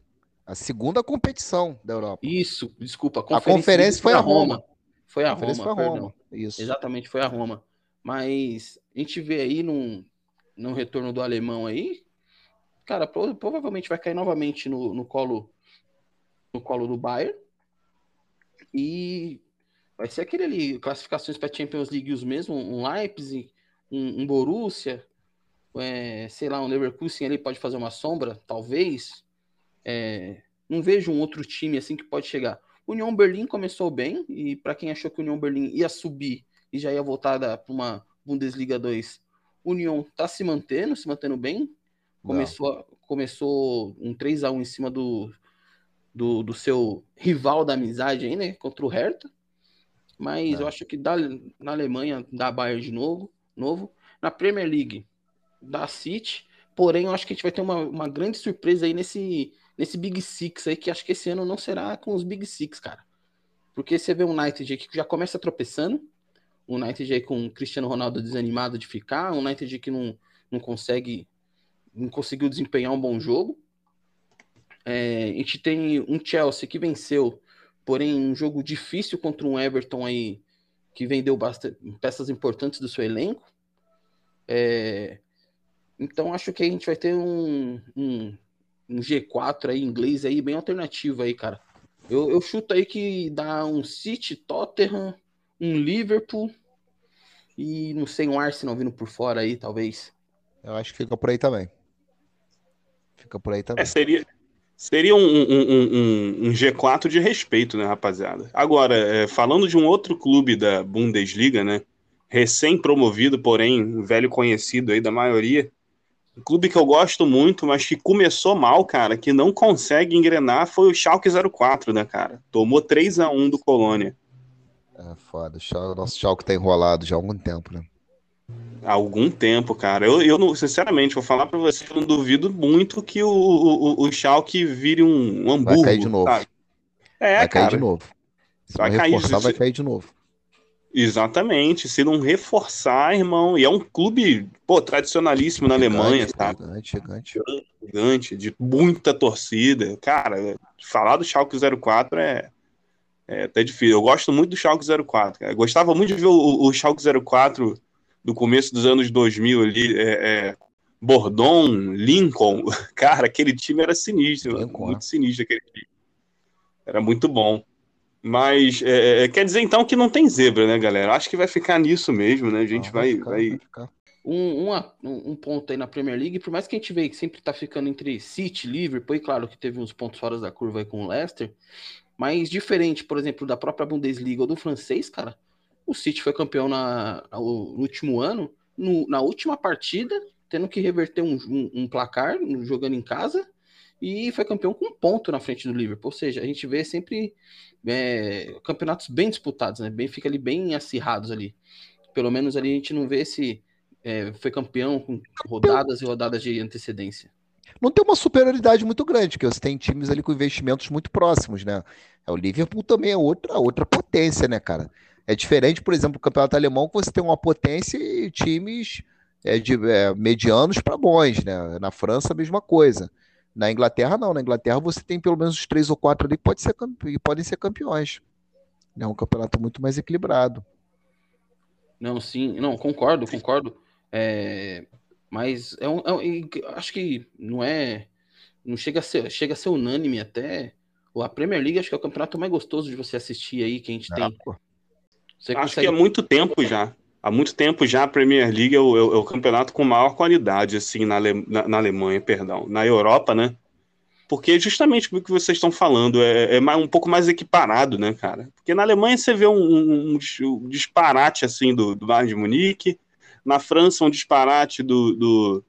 A segunda competição da Europa. isso, desculpa, A conferência League foi a Roma. Foi a A conferência Roma, foi a. Roma. Isso. Exatamente, foi a Roma. Mas a gente vê aí num, num retorno do alemão aí, cara, pro- provavelmente vai cair novamente no, no colo no colo do Bayern. E vai ser aquele ali, classificações para Champions League os mesmos, um Leipzig, um, um Borussia, é, sei lá, um Leverkusen ali pode fazer uma sombra, talvez. É, não vejo um outro time assim que pode chegar. União Berlim começou bem, e para quem achou que o União Berlim ia subir e já ia voltar para uma Bundesliga 2, União tá se mantendo, se mantendo bem. Começou, começou um 3 a 1 em cima do, do, do seu rival da amizade aí, né? Contra o Hertha. Mas Não. eu acho que na Alemanha dá Bayern de novo, novo. Na Premier League dá City. Porém, eu acho que a gente vai ter uma, uma grande surpresa aí nesse, nesse Big Six aí, que acho que esse ano não será com os Big Six, cara. Porque você vê o United que já começa tropeçando. O United aí com o Cristiano Ronaldo desanimado de ficar. O United que não, não consegue, não conseguiu desempenhar um bom jogo. É, a gente tem um Chelsea que venceu, porém um jogo difícil contra um Everton aí que vendeu bastante, peças importantes do seu elenco. É, então acho que a gente vai ter um, um, um G4 aí inglês aí bem alternativo aí, cara. Eu, eu chuto aí que dá um City, Tottenham, um Liverpool e não sei, um Arsenal vindo por fora aí, talvez. Eu acho que fica por aí também. Fica por aí também. É, seria, seria um, um- um- um- um G4 de respeito, né, rapaziada? Agora, é, falando de um outro clube da Bundesliga, né? Recém-promovido, porém velho conhecido aí da maioria. Um clube que eu gosto muito, mas que começou mal, cara, que não consegue engrenar, foi o Schalke 04, né, cara? Tomou 3 a 1 do Colônia. É foda. O nosso Schalke tá enrolado já há algum tempo, né? Há algum tempo, cara. Eu, eu não, sinceramente, vou falar para você, eu não duvido muito que o, o, o Schalke vire um, um hambúrguer. Vai cair de novo. Sabe? É, vai cara. cair de novo. Se Vai cair, reforçar, se- vai cair de novo. Exatamente. Se não reforçar, irmão, e é um clube, pô, tradicionalíssimo na Alemanha, Gigante, sabe? Gigante, gigante. Gigante, de muita torcida. Cara, falar do Schalke 04 é, é até difícil. Eu gosto muito do Schalke 04, cara. Eu gostava muito de ver o, o Schalke 04 do começo dos anos 2000 ali, é, é, Bordon, Lincoln. <laughs> Cara, aquele time era sinistro, Lincoln, muito é. sinistro aquele time. Era muito bom. Mas é, é, quer dizer então que não tem zebra, né, galera? Acho que vai ficar nisso mesmo, né? A gente vai, ficar, vai... ficar. Um, um, um ponto aí na Premier League, por mais que a gente vê que sempre tá ficando entre City, Liverpool, e claro que teve uns pontos fora da curva aí com o Leicester, mas diferente, por exemplo, da própria Bundesliga ou do francês, cara, o City foi campeão na, no último ano, no- na última partida, tendo que reverter um, um- placar, jogando em casa, e foi campeão com um ponto na frente do Liverpool. Ou seja, a gente vê sempre é, campeonatos bem disputados, né? Bem, fica ali bem acirrados ali. Pelo menos ali a gente não vê se é, foi campeão com rodadas e rodadas de antecedência. Não tem uma superioridade muito grande, porque você tem times ali com investimentos muito próximos, né? É, O Liverpool também é outra, outra potência, né, cara? É diferente, por exemplo, do campeonato alemão, que você tem uma potência e times é, de é, medianos para bons, né? Na França, a mesma coisa. Na Inglaterra, não. Na Inglaterra, você tem pelo menos os três ou quatro ali que, pode ser podem ser campeões. É um campeonato muito mais equilibrado. Não, sim, não, concordo, concordo. É, mas é um, é um- acho que não é, não chega a ser, chega a ser unânime até. A Premier League acho que é o campeonato mais gostoso de você assistir aí que a gente Ah, tem. Você Acho consegue que há muito tempo já. Há muito tempo já a Premier League é o, é o- é campeonato com maior qualidade, assim, na, Ale- na- na Alemanha, perdão. Na Europa, né? Porque justamente o que vocês estão falando é, é mais- um pouco mais equiparado, né, cara? Porque na Alemanha você vê um, um- um dis- disparate, assim, do, do Bayern de Munique. Na França, um disparate do, do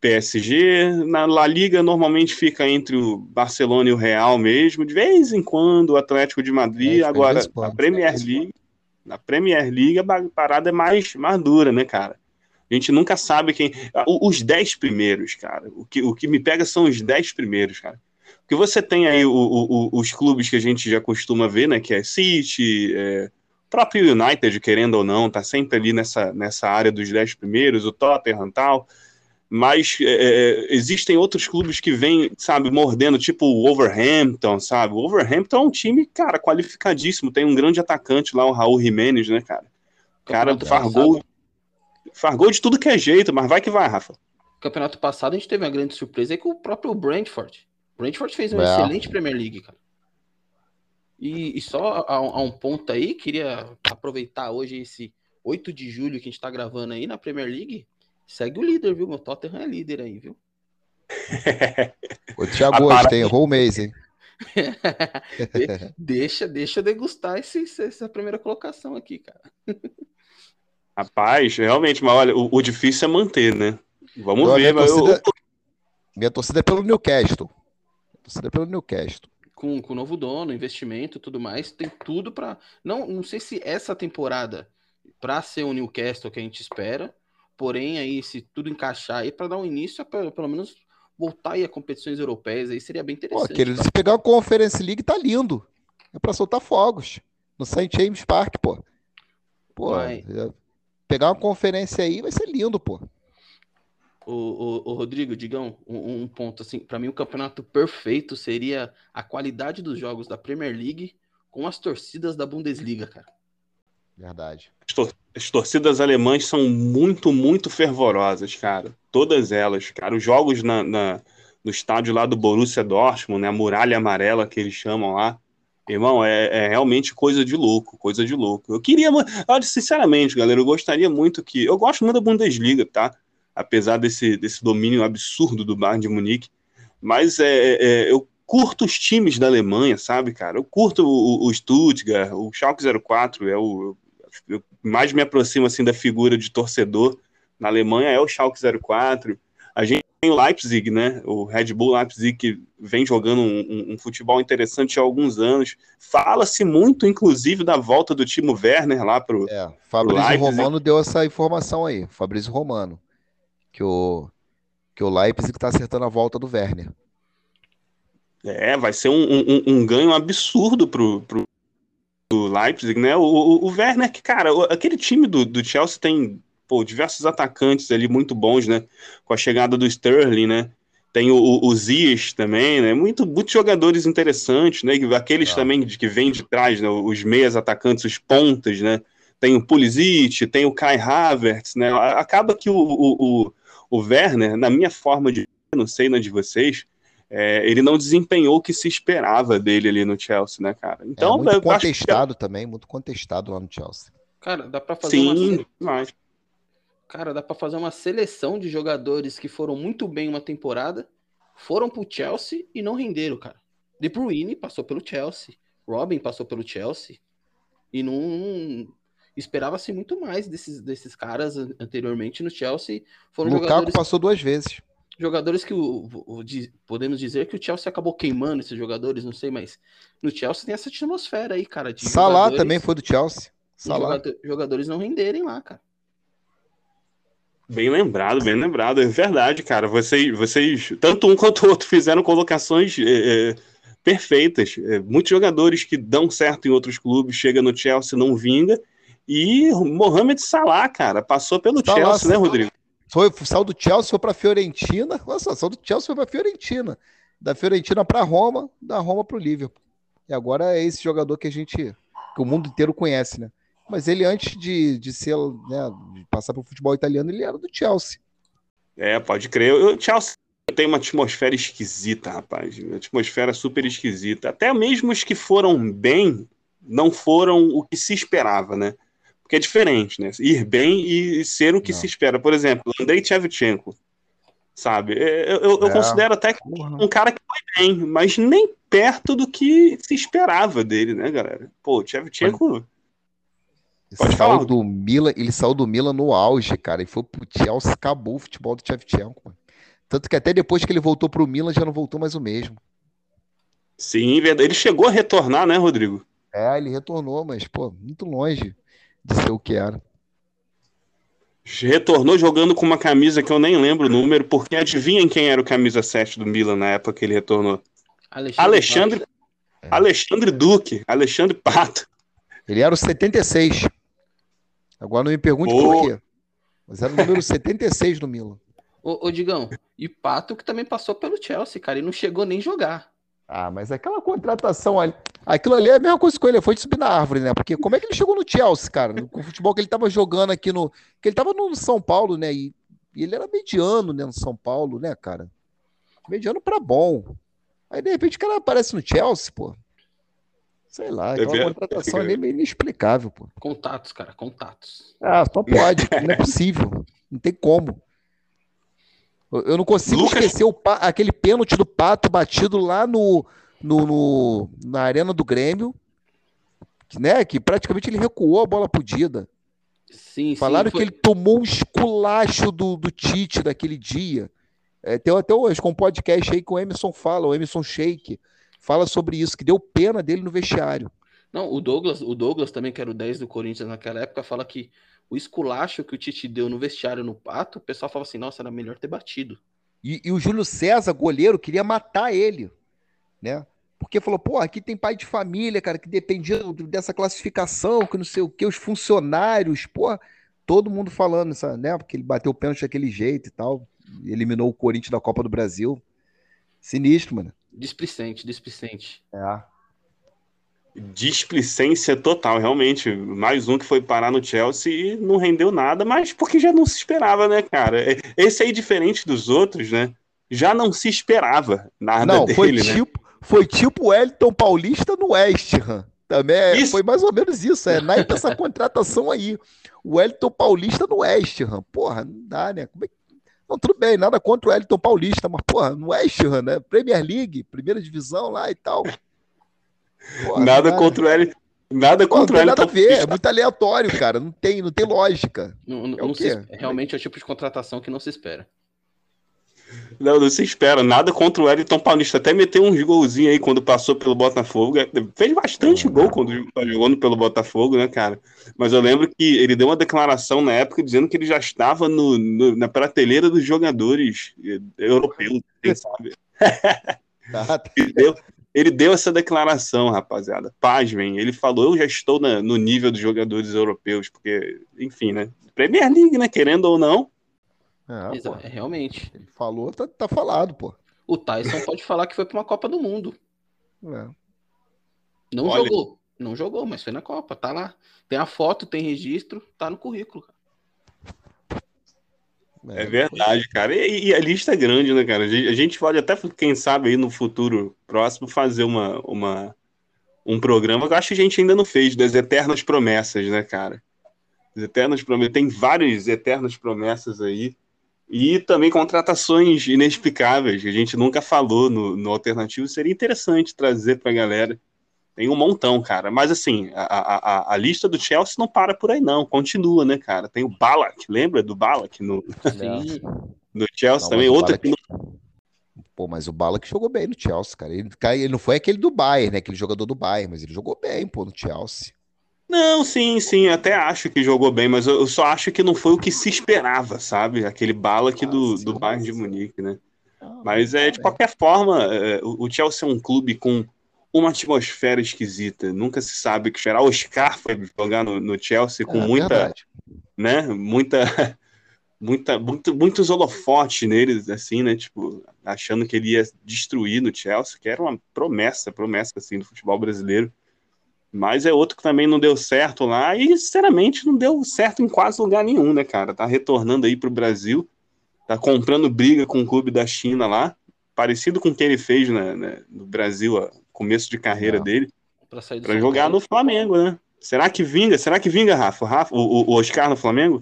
PSG. Na La Liga, normalmente fica entre o Barcelona e o Real mesmo. De vez em quando, o Atlético de É, Madrid. vez Agora, a Premier League na Premier League a parada é mais, mais dura, né, cara? A gente nunca sabe quem. Os 10 primeiros, cara. O que, o que me pega são os 10 primeiros, cara. Porque você tem aí o- o- os clubes que a gente já costuma ver, né? Que é City, é, próprio United, querendo ou não, tá sempre ali nessa, nessa área dos 10 primeiros, o Tottenham tal. Mas é, é, existem outros clubes que vêm, sabe, mordendo, tipo o Wolverhampton, sabe? O Wolverhampton é um time, cara, qualificadíssimo. Tem um grande atacante lá, o Raul Jimenez, né, cara? Cara, passado- gol, faz gol de tudo que é jeito, mas vai que vai, Rafa. Campeonato passado a gente teve uma grande surpresa aí com o próprio Brentford. O Brentford fez uma É. excelente Premier League, cara. E, e só a, a um ponto aí, queria aproveitar hoje esse 8 de julho que a gente tá gravando aí na Premier League. Segue o líder, viu? Meu Tottenham é líder aí, viu? <laughs> O agosto, parada- hein? Errou o mês, hein? <laughs> De- deixa, deixa eu degustar esse, essa primeira colocação aqui, cara. Rapaz, realmente, mas olha, o, o difícil é manter, né? Vamos Então, ver, minha mas eu- torcida- Minha torcida é pelo Newcastle. Minha torcida é pelo Newcastle. Com, com o novo dono, investimento, tudo mais, tem tudo pra. Não, não sei se essa temporada pra ser o Newcastle que a gente espera, porém aí se tudo encaixar aí pra dar um início, a pelo, pelo menos voltar aí a competições europeias aí seria bem Pô, interessante. querido, cara. se pegar a Conference League, tá lindo. É pra soltar fogos. No St. James Park, pô. Pô, Vai. é- pegar uma conferência aí vai ser lindo, pô. O, o, o Rodrigo, Digão, um, um ponto assim, para mim o campeonato perfeito seria a qualidade dos jogos da Premier League com as torcidas da Bundesliga, cara. Verdade. as, tor- as torcidas alemãs são muito, muito fervorosas, cara. Todas elas, cara. Os jogos na, na- no estádio lá do Borussia Dortmund, né? A muralha amarela que eles chamam lá. Irmão, é, é realmente coisa de louco, coisa de louco. Eu queria, olha, sinceramente, galera, eu gostaria muito que. Eu gosto muito da Bundesliga, tá? Apesar desse, desse domínio absurdo do Bayern de Munique. Mas é, é, eu curto os times da Alemanha, sabe, cara? Eu curto o, o, o Stuttgart, o Schalke 04, é o, eu mais me aproximo assim da figura de torcedor na Alemanha é o Schalke 04. A gente tem o Leipzig, né? O Red Bull Leipzig que vem jogando um, um, um futebol interessante há alguns anos. Fala-se muito, inclusive, da volta do Timo Werner lá pro. É, Fabrício Romano deu essa informação aí. Fabrício Romano. Que o, que o Leipzig está acertando a volta do Werner. É, vai ser um, um, ganho absurdo pro, pro, pro Leipzig, né? O, o, o, Werner, que, cara, aquele time do, do Chelsea tem pô, diversos atacantes ali muito bons, né? Com a chegada do Sterling, né? Tem o, o, o Zias também, né? Muito, muitos jogadores interessantes, né? Aqueles ah. também de, que vêm de trás, né? Os meias atacantes, os pontas, né? Tem o Pulisic, tem o Kai Havertz, né? Acaba que o, o, o, Werner, na minha forma de não sei na de vocês, é, ele não desempenhou o que se esperava dele ali no Chelsea, né, cara? Então, é muito contestado que... também, muito contestado lá no Chelsea. Cara, dá para fazer Sim, uma... mas Cara, dá para fazer uma seleção de jogadores que foram muito bem uma temporada, foram pro Chelsea e não renderam, cara. De Bruyne passou pelo Chelsea, Robin passou pelo Chelsea e não esperava-se muito mais desses, desses caras anteriormente no Chelsea. Foram Lukaku jogadores passou duas vezes. Jogadores que o, o, o, podemos dizer que o Chelsea acabou queimando esses jogadores, não sei, mas no Chelsea tem essa atmosfera aí, cara. De Salah também foi do Chelsea. Salah. Jogadores não renderem lá, cara. Bem lembrado, bem lembrado. É verdade, cara. Vocês, vocês tanto um quanto o outro, fizeram colocações é, é, perfeitas. É, muitos jogadores que dão certo em outros clubes, chega no Chelsea, não vinga. E Mohamed Salah, cara, passou pelo Salah, Chelsea, né, Rodrigo? Foi, saiu do Chelsea, foi para Fiorentina. Nossa, saiu do Chelsea, foi para Fiorentina. Da Fiorentina para Roma, da Roma para o Liverpool. E agora é esse jogador que a gente, que o mundo inteiro conhece, né? Mas ele, antes de, de ser, né, de passar para o futebol italiano, ele era do Chelsea. É, pode crer. O Chelsea tem uma atmosfera esquisita, rapaz. Uma atmosfera super esquisita. Até mesmo os que foram bem não foram o que se esperava, né? Porque é diferente, né? Ir bem e ser o que não. se espera. Por exemplo, Andrei Tchevchenko, sabe? É, eu, eu, eu é. considero até um cara que foi bem, mas nem perto do que se esperava dele, né, galera? Pô, o Tchevchenko... Pode saiu do Milan, ele saiu do Milan no auge, cara, e foi pro Chelsea, acabou o futebol do Shevchenko. Tanto que até depois que ele voltou pro Milan já não voltou mais o mesmo. Sim, verdade. Ele chegou a retornar, né, Rodrigo? É, ele retornou, mas, pô, muito longe de ser o que era. Retornou jogando com uma camisa que eu nem lembro o número, porque adivinhem quem era o camisa 7 do Milan na época que ele retornou? Alexandre Alexandre, Alexandre Duque, Alexandre Pato. Ele era o 76. Agora não me pergunte oh. por quê. Mas era o número 76 do Milan. Ô, ô, Digão, e Pato que também passou pelo Chelsea, cara, e não chegou nem jogar. Ah, mas aquela contratação ali. Aquilo ali é a mesma coisa com ele, foi de subir na árvore, né? Porque como é que ele chegou no Chelsea, cara? Com o futebol que ele tava jogando aqui no. Que ele tava no São Paulo, né? E, e ele era mediano, né? No São Paulo, né, cara? Mediano para bom. Aí de repente o cara aparece no Chelsea, pô. Sei lá, é aquela contratação ali é meio inexplicável, pô. Contatos, cara, contatos. Ah, só pode, não é possível. Não tem como. Eu não consigo Lucas... esquecer o, aquele pênalti do Pato batido lá no, no, no, na arena do Grêmio, né? Que praticamente ele recuou a bola podida. Sim, Falaram sim, foi... que ele tomou um esculacho do, do Tite daquele dia. É, tem até hoje com um podcast aí que o Emerson fala, o Emerson Shake fala sobre isso, que deu pena dele no vestiário. Não, o Douglas, o Douglas também, que era o 10 do Corinthians naquela época, fala que o esculacho que o Tite deu no vestiário no Pato, o pessoal fala assim, nossa, era melhor ter batido. E, e o Júlio César, goleiro, queria matar ele, né? Porque falou, pô, aqui tem pai de família, cara, que dependia dessa classificação, que não sei o que, os funcionários, pô, todo mundo falando, né? Porque ele bateu o pênalti daquele jeito e tal, eliminou o Corinthians da Copa do Brasil. Sinistro, mano. Displicente, displicente. É. Displicência total, realmente. Mais um que foi parar no Chelsea e não rendeu nada, mas porque já não se esperava, né, cara? É, esse aí, diferente dos outros, né? Já não se esperava nada não, dele, foi né? tipo, Foi tipo o Elton Paulista no West Ham. Também é, foi mais ou menos isso, é naipe essa contratação aí. O Elton Paulista no West Ham. Porra, não dá, né? Como é que não, tudo bem, nada contra o Elton Paulista, mas, porra, no West Ham, né? Premier League, primeira divisão lá e tal. Porra, nada cara. contra o Elton. Nada Pô, contra o Elton. Nada a ver, é muito aleatório, cara. Não tem, não tem lógica. Não, não, é não se, realmente é o tipo de contratação que não se espera. Não, não se espera. Nada contra o Wellington Paulista. Até meteu uns golzinhos aí quando passou pelo Botafogo. Fez bastante gol quando jogou pelo Botafogo, né, cara? Mas eu lembro que ele deu uma declaração na época dizendo que ele já estava no, no na prateleira dos jogadores eh, europeus, quem sabe? Tá. <laughs> ele, deu, ele deu essa declaração, rapaziada. Pasmem. Ele falou: Eu já estou na, no nível dos jogadores europeus, porque, enfim, né? Premier League, né? Querendo ou não. É, Exato, é, realmente. Ele falou, tá, tá falado, pô. O Tyson pode falar que foi para uma Copa do Mundo. É. Não Olha. jogou. Não jogou, mas foi na Copa. Tá lá. Tem a foto, tem registro, tá no currículo. É, é verdade, cara. E, e, a lista é grande, né, cara? A gente pode até, quem sabe, aí no futuro próximo, fazer uma, uma, um programa que eu acho que a gente ainda não fez, das eternas promessas, né, cara? As eternas promessas. Tem várias eternas promessas aí. E também contratações inexplicáveis, que a gente nunca falou no, no alternativo. Seria interessante trazer para a galera. Tem um montão, cara. Mas assim, a, a, a lista do Chelsea não para por aí, não. Continua, né, cara? Tem o Balak, lembra do Balak no, <laughs> no Chelsea não, também? Outro que não... Pô, mas o Balak jogou bem no Chelsea, cara. Ele, ele não foi aquele do Bayern, né? Aquele jogador do Bayern, mas ele jogou bem, pô, no Chelsea. Não, sim, sim, até acho que jogou bem, mas eu, só acho que não foi o que se esperava, sabe? Aquele bala aqui do, do Bayern de Munique, né? Mas é de qualquer forma, é, o Chelsea é um clube com uma atmosfera esquisita. Nunca se sabe que esperar. O Oscar foi jogar no, no Chelsea com é, muita, verdade. né? Muita, <laughs> muita, muito, muitos holofotes neles, assim, né? Tipo, achando que ele ia destruir no Chelsea, que era uma promessa, promessa assim do futebol brasileiro. Mas é outro que também não deu certo lá e, sinceramente, não deu certo em quase lugar nenhum, né, cara? Tá retornando aí pro Brasil, tá comprando briga com o clube da China lá, parecido com o que ele fez né, né no Brasil, a começo de carreira é. dele, para jogar no Flamengo, né? Será que vinga? Será que vinga, Rafa? Rafa o, o Oscar no Flamengo?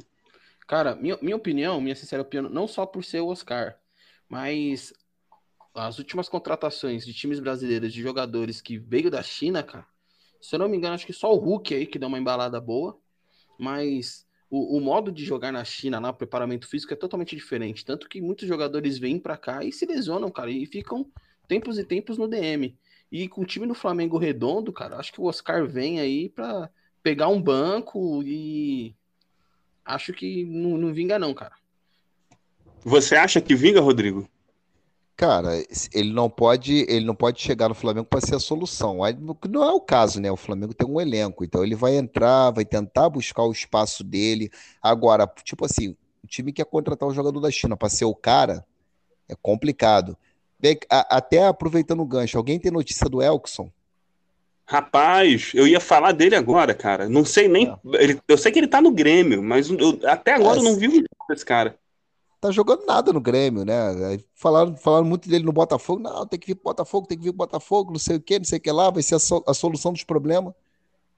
Cara, minha, minha opinião, minha sincera opinião, não só por ser o Oscar, mas as últimas contratações de times brasileiros de jogadores que veio da China, cara, se eu não me engano, acho que só o Hulk aí que deu uma embalada boa. Mas o, o modo de jogar na China, lá, o preparamento físico é totalmente diferente. Tanto que muitos jogadores vêm para cá e se lesionam, cara, e ficam tempos e tempos no DM. E com o time do Flamengo redondo, cara, acho que o Oscar vem aí para pegar um banco e acho que não, não vinga não, cara. Você acha que vinga, Rodrigo? Cara, ele não pode, ele não pode chegar no Flamengo para ser a solução. Não é o caso, né? O Flamengo tem um elenco, então ele vai entrar, vai tentar buscar o espaço dele. Agora, tipo assim, o time quer contratar um jogador da China para ser o cara, é complicado. Até aproveitando o gancho, alguém tem notícia do Elkson? Rapaz, eu ia falar dele agora, cara. Não sei nem. É. Ele, eu sei que ele tá no Grêmio, mas eu, até agora é, eu não vi o desse cara tá jogando nada no Grêmio, né? Falaram, falaram muito dele no Botafogo. Não, tem que vir pro Botafogo, tem que vir pro Botafogo, não sei o que, não sei o que lá, vai ser a, so, a, solução dos problemas.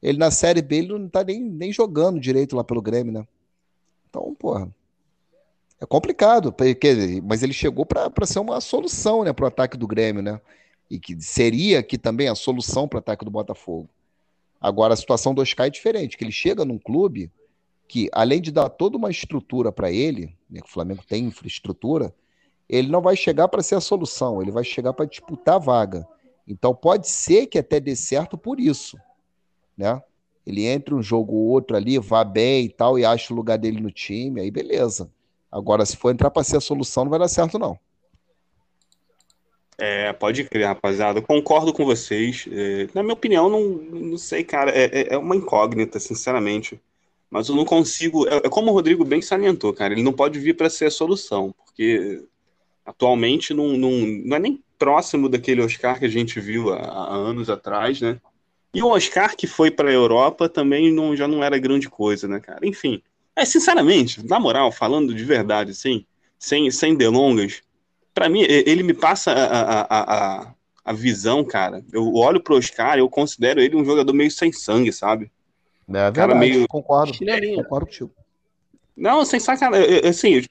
Ele na Série B ele não tá nem, nem jogando direito lá pelo Grêmio, né? Então, porra. É complicado, porque, mas ele chegou para ser uma solução, né, pro ataque do Grêmio, né? E que seria aqui também a solução para o ataque do Botafogo. Agora, a situação do Oscar é diferente, que ele chega num clube que, além de dar toda uma estrutura para ele, né, que o Flamengo tem infraestrutura, ele não vai chegar para ser a solução, ele vai chegar para disputar a vaga. Então pode ser que até dê certo por isso, né? Ele entre um jogo ou outro ali, vá bem e tal, e acha o lugar dele no time, aí beleza. Agora, se for entrar para ser a solução, não vai dar certo, não. É, pode crer, rapaziada. Eu concordo com vocês. É, na minha opinião, não, não sei, cara. É, é, é uma incógnita, sinceramente. Mas eu não consigo. É, é como o Rodrigo bem salientou, cara. Ele não pode vir para ser a solução, porque atualmente não, não, não é nem próximo daquele Oscar que a gente viu há, há anos atrás, né? E o Oscar que foi para a Europa também não, já não era grande coisa, né, cara? Enfim, é sinceramente, na moral, falando de verdade, assim, sem, sem delongas, para mim, ele me passa a, a, a, a visão, cara. Eu olho pro Oscar, eu considero ele um jogador meio sem sangue, sabe? É verdade, cara meio... concordo, concordo contigo. Não, sem sacanagem. Assim, os,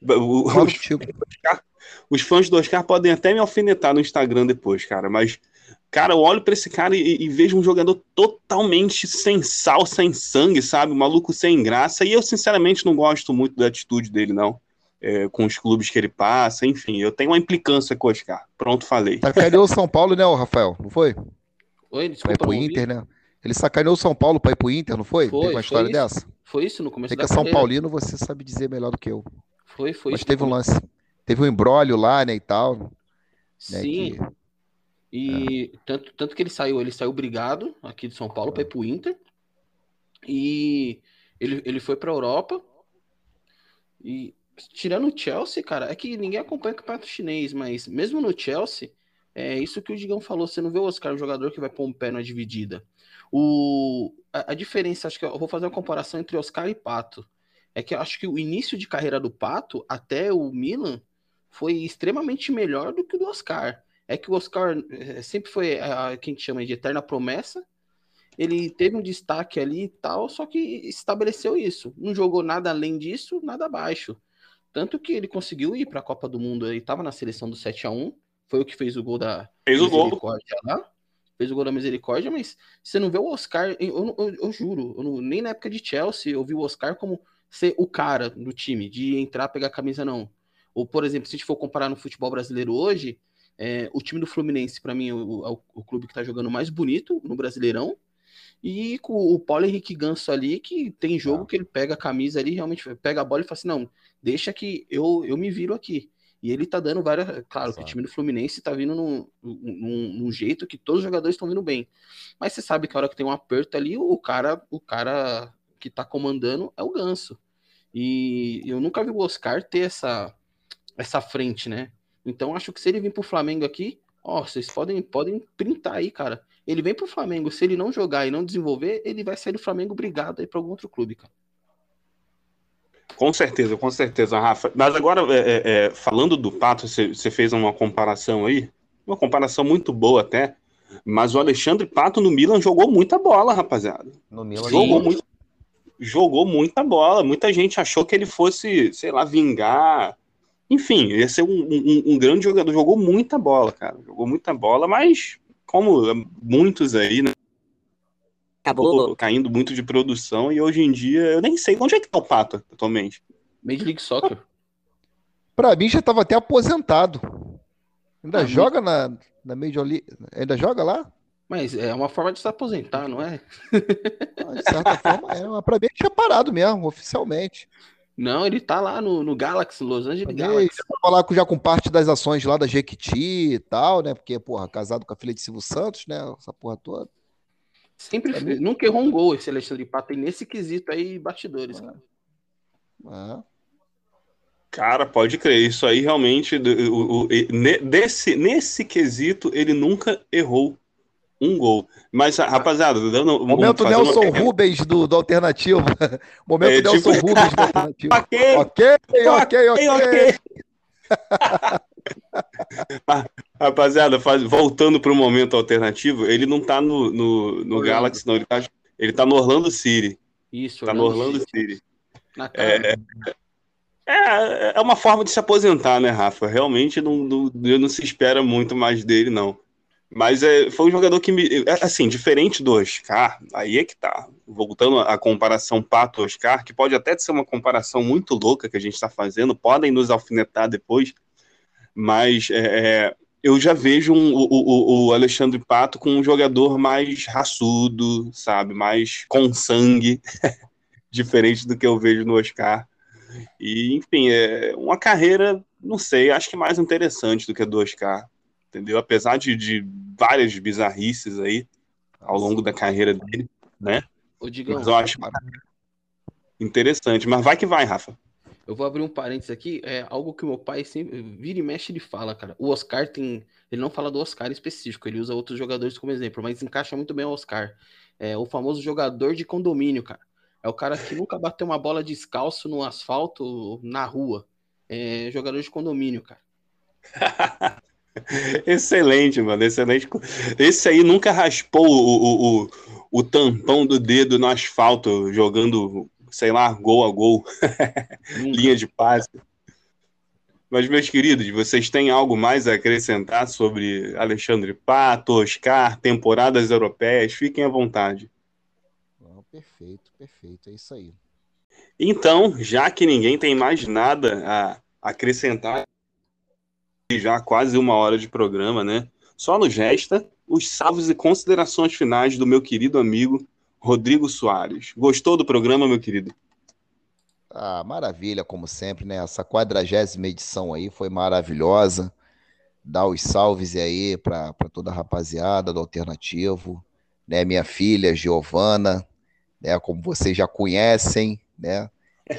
os, fãs do Oscar podem até me alfinetar no Instagram depois, cara, mas, cara, eu olho pra esse cara e, e, vejo um jogador totalmente sem sal, sem sangue, sabe? Um maluco sem graça, e eu, sinceramente, não gosto muito da atitude dele, não. é, com os clubes que ele passa, enfim, eu tenho uma implicância com o Oscar. Pronto, falei. Sacaneou o São Paulo, né, o Rafael? Não foi? Oi, Pra desculpa, ir pro. Inter, né? Ele sacaneou o São Paulo pra ir pro Inter, não foi? Foi, Teve uma foi história isso. dessa? Foi isso no começo Sei que da é São carreira. Paulino, você sabe dizer melhor do que eu. Foi, foi Mas isso. teve um lance. Teve um embrólio lá, né, e tal. Né, Sim, que- E tanto, tanto que ele saiu, ele saiu brigado aqui de São Paulo para ir pro Inter. E ele, ele foi pra Europa. E tirando o Chelsea, cara, é que ninguém acompanha o campeonato chinês, mas mesmo no Chelsea, é isso que o Digão falou, você não vê o Oscar, um jogador que vai pôr um pé na dividida. O, a, a diferença, acho que eu vou fazer uma comparação entre Oscar e Pato. É que eu acho que o início de carreira do Pato, até o Milan, foi extremamente melhor do que o do Oscar. É que o Oscar eh, sempre foi a, que a gente chama de eterna promessa. Ele teve um destaque ali e tal, só que estabeleceu isso. Não jogou nada além disso, nada abaixo. Tanto que ele conseguiu ir para a Copa do Mundo, ele estava na seleção do 7 a 1 foi o que fez o gol da Fez o gol. misericórdia lá. Fez o gol da misericórdia, mas você não vê o Oscar, eu, eu- eu juro, eu não- nem na época de Chelsea eu vi o Oscar como ser o cara do time, de entrar, pegar a camisa, não. Ou, por exemplo, se a gente for comparar no futebol brasileiro hoje, é, o time do Fluminense, para mim, é o, é o- o clube que tá jogando mais bonito no Brasileirão. E com o Paulo Henrique Ganso ali, que tem jogo Ah. que ele pega a camisa ali, realmente pega a bola e fala assim: não, deixa que eu, eu me viro aqui. E ele tá dando várias. Claro que o Exato. time do Fluminense tá vindo num, num, num jeito que todos os jogadores estão vindo bem. Mas você sabe que a hora que tem um aperto ali, o cara, o cara que tá comandando é o Ganso. E eu nunca vi o Oscar ter essa, essa frente, né? Então acho que se ele vir pro Flamengo aqui, ó, vocês podem, podem printar aí, cara. Ele vem pro Flamengo, se ele não jogar e não desenvolver, ele vai sair do Flamengo brigado aí pra algum outro clube, cara. Com certeza, com certeza, Rafa. Mas agora, é, é, é, falando do Pato, você, você fez uma comparação aí, uma comparação muito boa até, mas o Alexandre Pato no Milan jogou muita bola, rapaziada. No Milan Jogou, muito, jogou muita bola. Muita gente achou que ele fosse, sei lá, vingar. Enfim, ia ser um, um- um grande jogador. Jogou muita bola, cara. Jogou muita bola, mas como muitos aí, né? Acabou caindo muito de produção e hoje em dia eu nem sei onde é que tá o Pato atualmente. Major League Soccer. Pra mim já tava até aposentado. Ainda Ah, joga na, na Major League. Ainda joga lá? Mas é uma forma de se aposentar, não é? Ah, De certa forma, é. Pra mim ele tinha parado mesmo, oficialmente. Não, ele tá lá no, no Galaxy, Los Angeles mim, Galaxy. lá com- já com parte das ações lá da Jequiti e tal, né? Porque, porra, casado com a filha de Silvio Santos, né? Essa porra toda. Sempre, mim- nunca errou um gol esse Alexandre Pato. E nesse quesito aí, batidores, cara. Ah, Cara, pode crer, isso aí realmente, o- o- ne- desse, nesse quesito, ele nunca errou um gol. Mas, rapaziada, dando, um- Momento uma Nelson pequena- Rubens do, do Alternativo. <laughs> Momento É, Nelson tipo- Rubens do Alternativo. <laughs> Ok, ok, ok, ok. ok. <laughs> Ah, Rapaziada, faz- voltando para o momento alternativo, ele não tá no, no, no Orlando. Galaxy, não, ele tá, ele tá no Orlando City. Isso, Tá no Orlando City. City. Cara. É, é uma forma de se aposentar, né, Rafa? Realmente não, não, não se espera muito mais dele, não. Mas é, foi um jogador que me. é, Assim, diferente do Oscar, aí é que tá. Voltando à comparação Pato-Oscar, que pode até ser uma comparação muito louca que a gente está fazendo, podem nos alfinetar depois, mas é, é, eu já vejo um- o, o, Alexandre Pato com um jogador mais raçudo, sabe? Mais com sangue, <laughs> diferente do que eu vejo no Oscar. E, enfim, é uma carreira, não sei, acho que mais interessante do que a do Oscar, entendeu? Apesar de, de várias bizarrices aí ao longo da carreira dele, né? Digão, Mas eu acho interessante. Mas vai que vai, Rafa. eu vou abrir um parênteses aqui. É algo que o meu pai sempre vira e mexe, ele fala, cara. O Oscar tem. Ele não fala do Oscar específico, ele usa outros jogadores como exemplo, mas encaixa muito bem o Oscar. É o famoso jogador de condomínio, cara. É o cara que nunca bateu uma bola descalço no asfalto na rua. É jogador de condomínio, cara. <laughs> <laughs> Excelente, mano, excelente. Esse aí nunca raspou o, o, o, o tampão do dedo no asfalto, jogando, sei lá, gol a gol, <laughs> linha de passe. Mas, meus queridos, vocês têm algo mais a acrescentar sobre Alexandre Pato, Oscar, temporadas europeias? Fiquem à vontade. Não, perfeito, perfeito. É isso aí. Então, já que ninguém tem mais nada a acrescentar já quase uma hora de programa, né? Só nos resta os salvos e considerações finais do meu querido amigo Rodrigo Soares. Gostou do programa, meu querido? Ah, maravilha, como sempre, né? Essa quadragésima edição aí foi maravilhosa. Dá os salves aí para toda a rapaziada do Alternativo, né? Minha filha, Giovana, né? Como vocês já conhecem, né?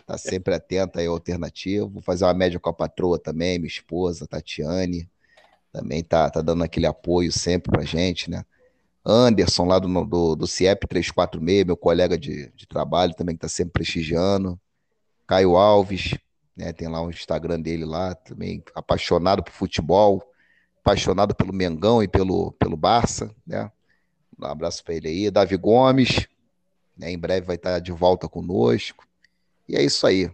Tá sempre atenta aí ao Alternativo. Vou fazer uma média com a patroa também, minha esposa, Tatiane também tá, tá dando aquele apoio sempre pra gente, né? Anderson, lá do, do, do CIEP 346, meu colega de, de trabalho também, que tá sempre prestigiando. Caio Alves, né? Tem lá o Instagram dele lá, também apaixonado por futebol, apaixonado pelo Mengão e pelo, pelo Barça, né? Um abraço para ele aí. Davi Gomes, né? Em breve vai estar de volta conosco. E é isso aí.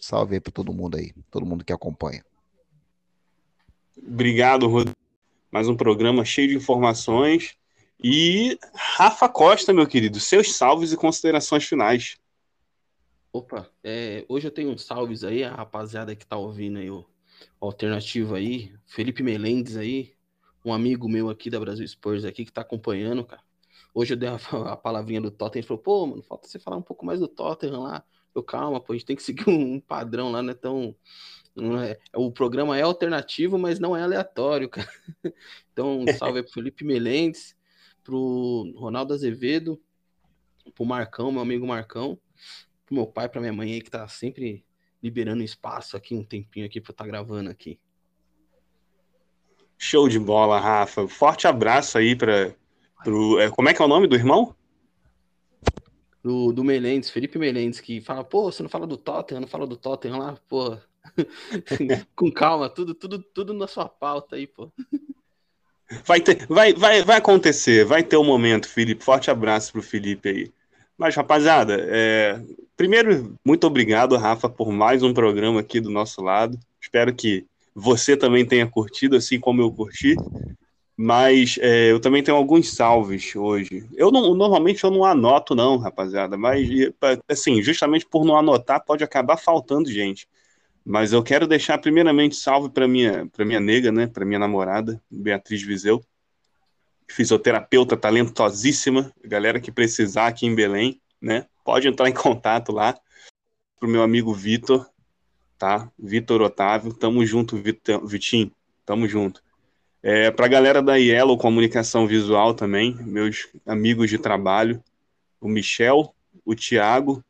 Salve aí para todo mundo aí, todo mundo que acompanha. Obrigado, Rodrigo. Mais um programa cheio de informações. E Rafa Costa, meu querido, seus salves e considerações finais. Opa, é, hoje eu tenho uns salves aí, a rapaziada que tá ouvindo aí o, alternativo aí, Felipe Melendes aí, um amigo meu aqui da Brasil Spurs aqui que tá acompanhando, cara. Hoje eu dei a, <laughs> a palavrinha do Tottenham, ele falou, pô, mano, falta você falar um pouco mais do Tottenham lá. Eu, calma, pô, a gente tem que seguir <laughs> um, padrão lá, não é tão é, o programa é alternativo, mas não é aleatório, <laughs> cara. Então, um salve pro Felipe Melendes, pro Ronaldo Azevedo, pro Marcão, meu amigo Marcão, pro meu pai, pra minha mãe aí, que tá sempre liberando espaço aqui, um tempinho aqui pra estar tá gravando aqui. Show de bola, Rafa. Forte abraço aí para pro. É, como é que é o nome do irmão? Do, do Melendes, Felipe Melendes, que fala, pô, você não fala do Tottenham, não fala do Tottenham lá, pô, <laughs> Com calma, tudo, tudo, tudo na sua pauta aí, pô. Vai, ter, vai, vai, vai acontecer, vai ter um momento, Felipe. Forte abraço pro Felipe aí. Mas, rapaziada, é... primeiro, muito obrigado, Rafa, por mais um programa aqui do nosso lado. Espero que você também tenha curtido, assim como eu curti. Mas é, eu também tenho alguns salves hoje. Eu não, normalmente eu não anoto, não, rapaziada. Mas, assim, justamente por não anotar, pode acabar faltando gente. Mas eu quero deixar primeiramente salve para minha para minha nega, né, para minha namorada, Beatriz Viseu, fisioterapeuta talentosíssima, galera que precisar aqui em Belém, né, pode entrar em contato lá pro meu amigo Vitor, tá? Vitor Otávio, tamo junto, Vitinho, tamo junto. É, para a galera da Yellow Comunicação Visual também, meus amigos de trabalho, o Michel, o Tiago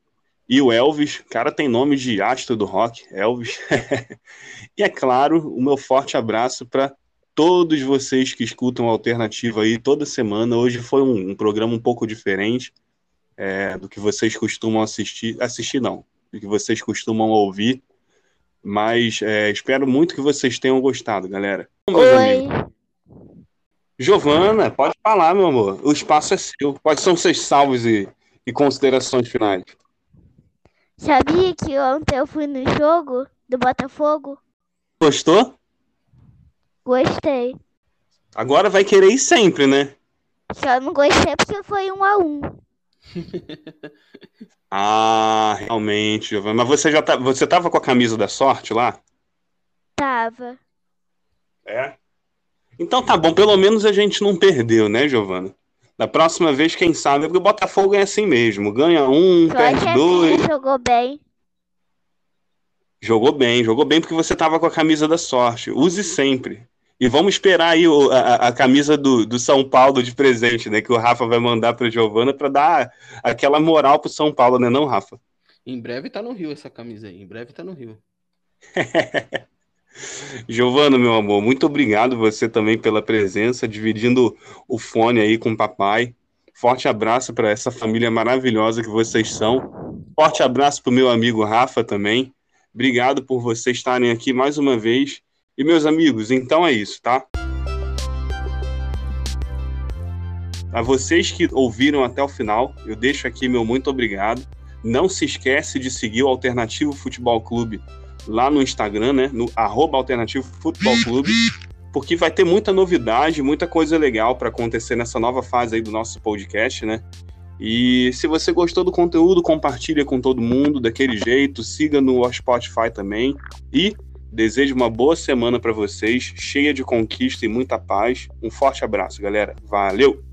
e o Elvis, cara tem nome de astro do rock, Elvis. <laughs> e é claro, o meu forte abraço para todos vocês que escutam Alternativa aí toda semana. Hoje foi um, um programa um pouco diferente é, do que vocês costumam assistir. Assistir não, do que vocês costumam ouvir. Mas é, espero muito que vocês tenham gostado, galera. Oi. Giovana, pode falar, meu amor. O espaço é seu. Quais são seus salvos e, e considerações finais? Sabia que ontem eu fui no jogo do Botafogo? Gostou? Gostei. Agora vai querer ir sempre, né? Só não gostei porque foi um a um. <laughs> ah, realmente, Giovana. Mas você já tá, você tava com a camisa da sorte lá? Tava. É? Então tá bom, pelo menos a gente não perdeu, né, Giovana? Da próxima vez, quem sabe, porque o Botafogo é assim mesmo. Ganha um, Só perde dois. jogou bem. Jogou bem, jogou bem porque você estava com a camisa da sorte. Use sempre. E vamos esperar aí o, a, a, camisa do, do São Paulo de presente, né? Que o Rafa vai mandar para Giovana para dar aquela moral pro São Paulo, né, não, Rafa? Em breve tá no Rio essa camisa aí. Em breve tá no Rio. <laughs> Giovana, meu amor, muito obrigado você também pela presença, dividindo o fone aí com o papai. Forte abraço para essa família maravilhosa que vocês são. Forte abraço para o meu amigo Rafa também. Obrigado por vocês estarem aqui mais uma vez. E meus amigos, então é isso, tá? A vocês que ouviram até o final, eu deixo aqui meu muito obrigado. Não se esquece de seguir o Alternativo Futebol Clube lá no Instagram, né? No arroba Alternativo Futebol Clube, porque vai ter muita novidade, muita coisa legal para acontecer nessa nova fase aí do nosso podcast, né? E se você gostou do conteúdo, compartilha com todo mundo daquele jeito, siga no Spotify também e Desejo uma boa semana para vocês, cheia de conquista e muita paz. Um forte abraço, galera. Valeu!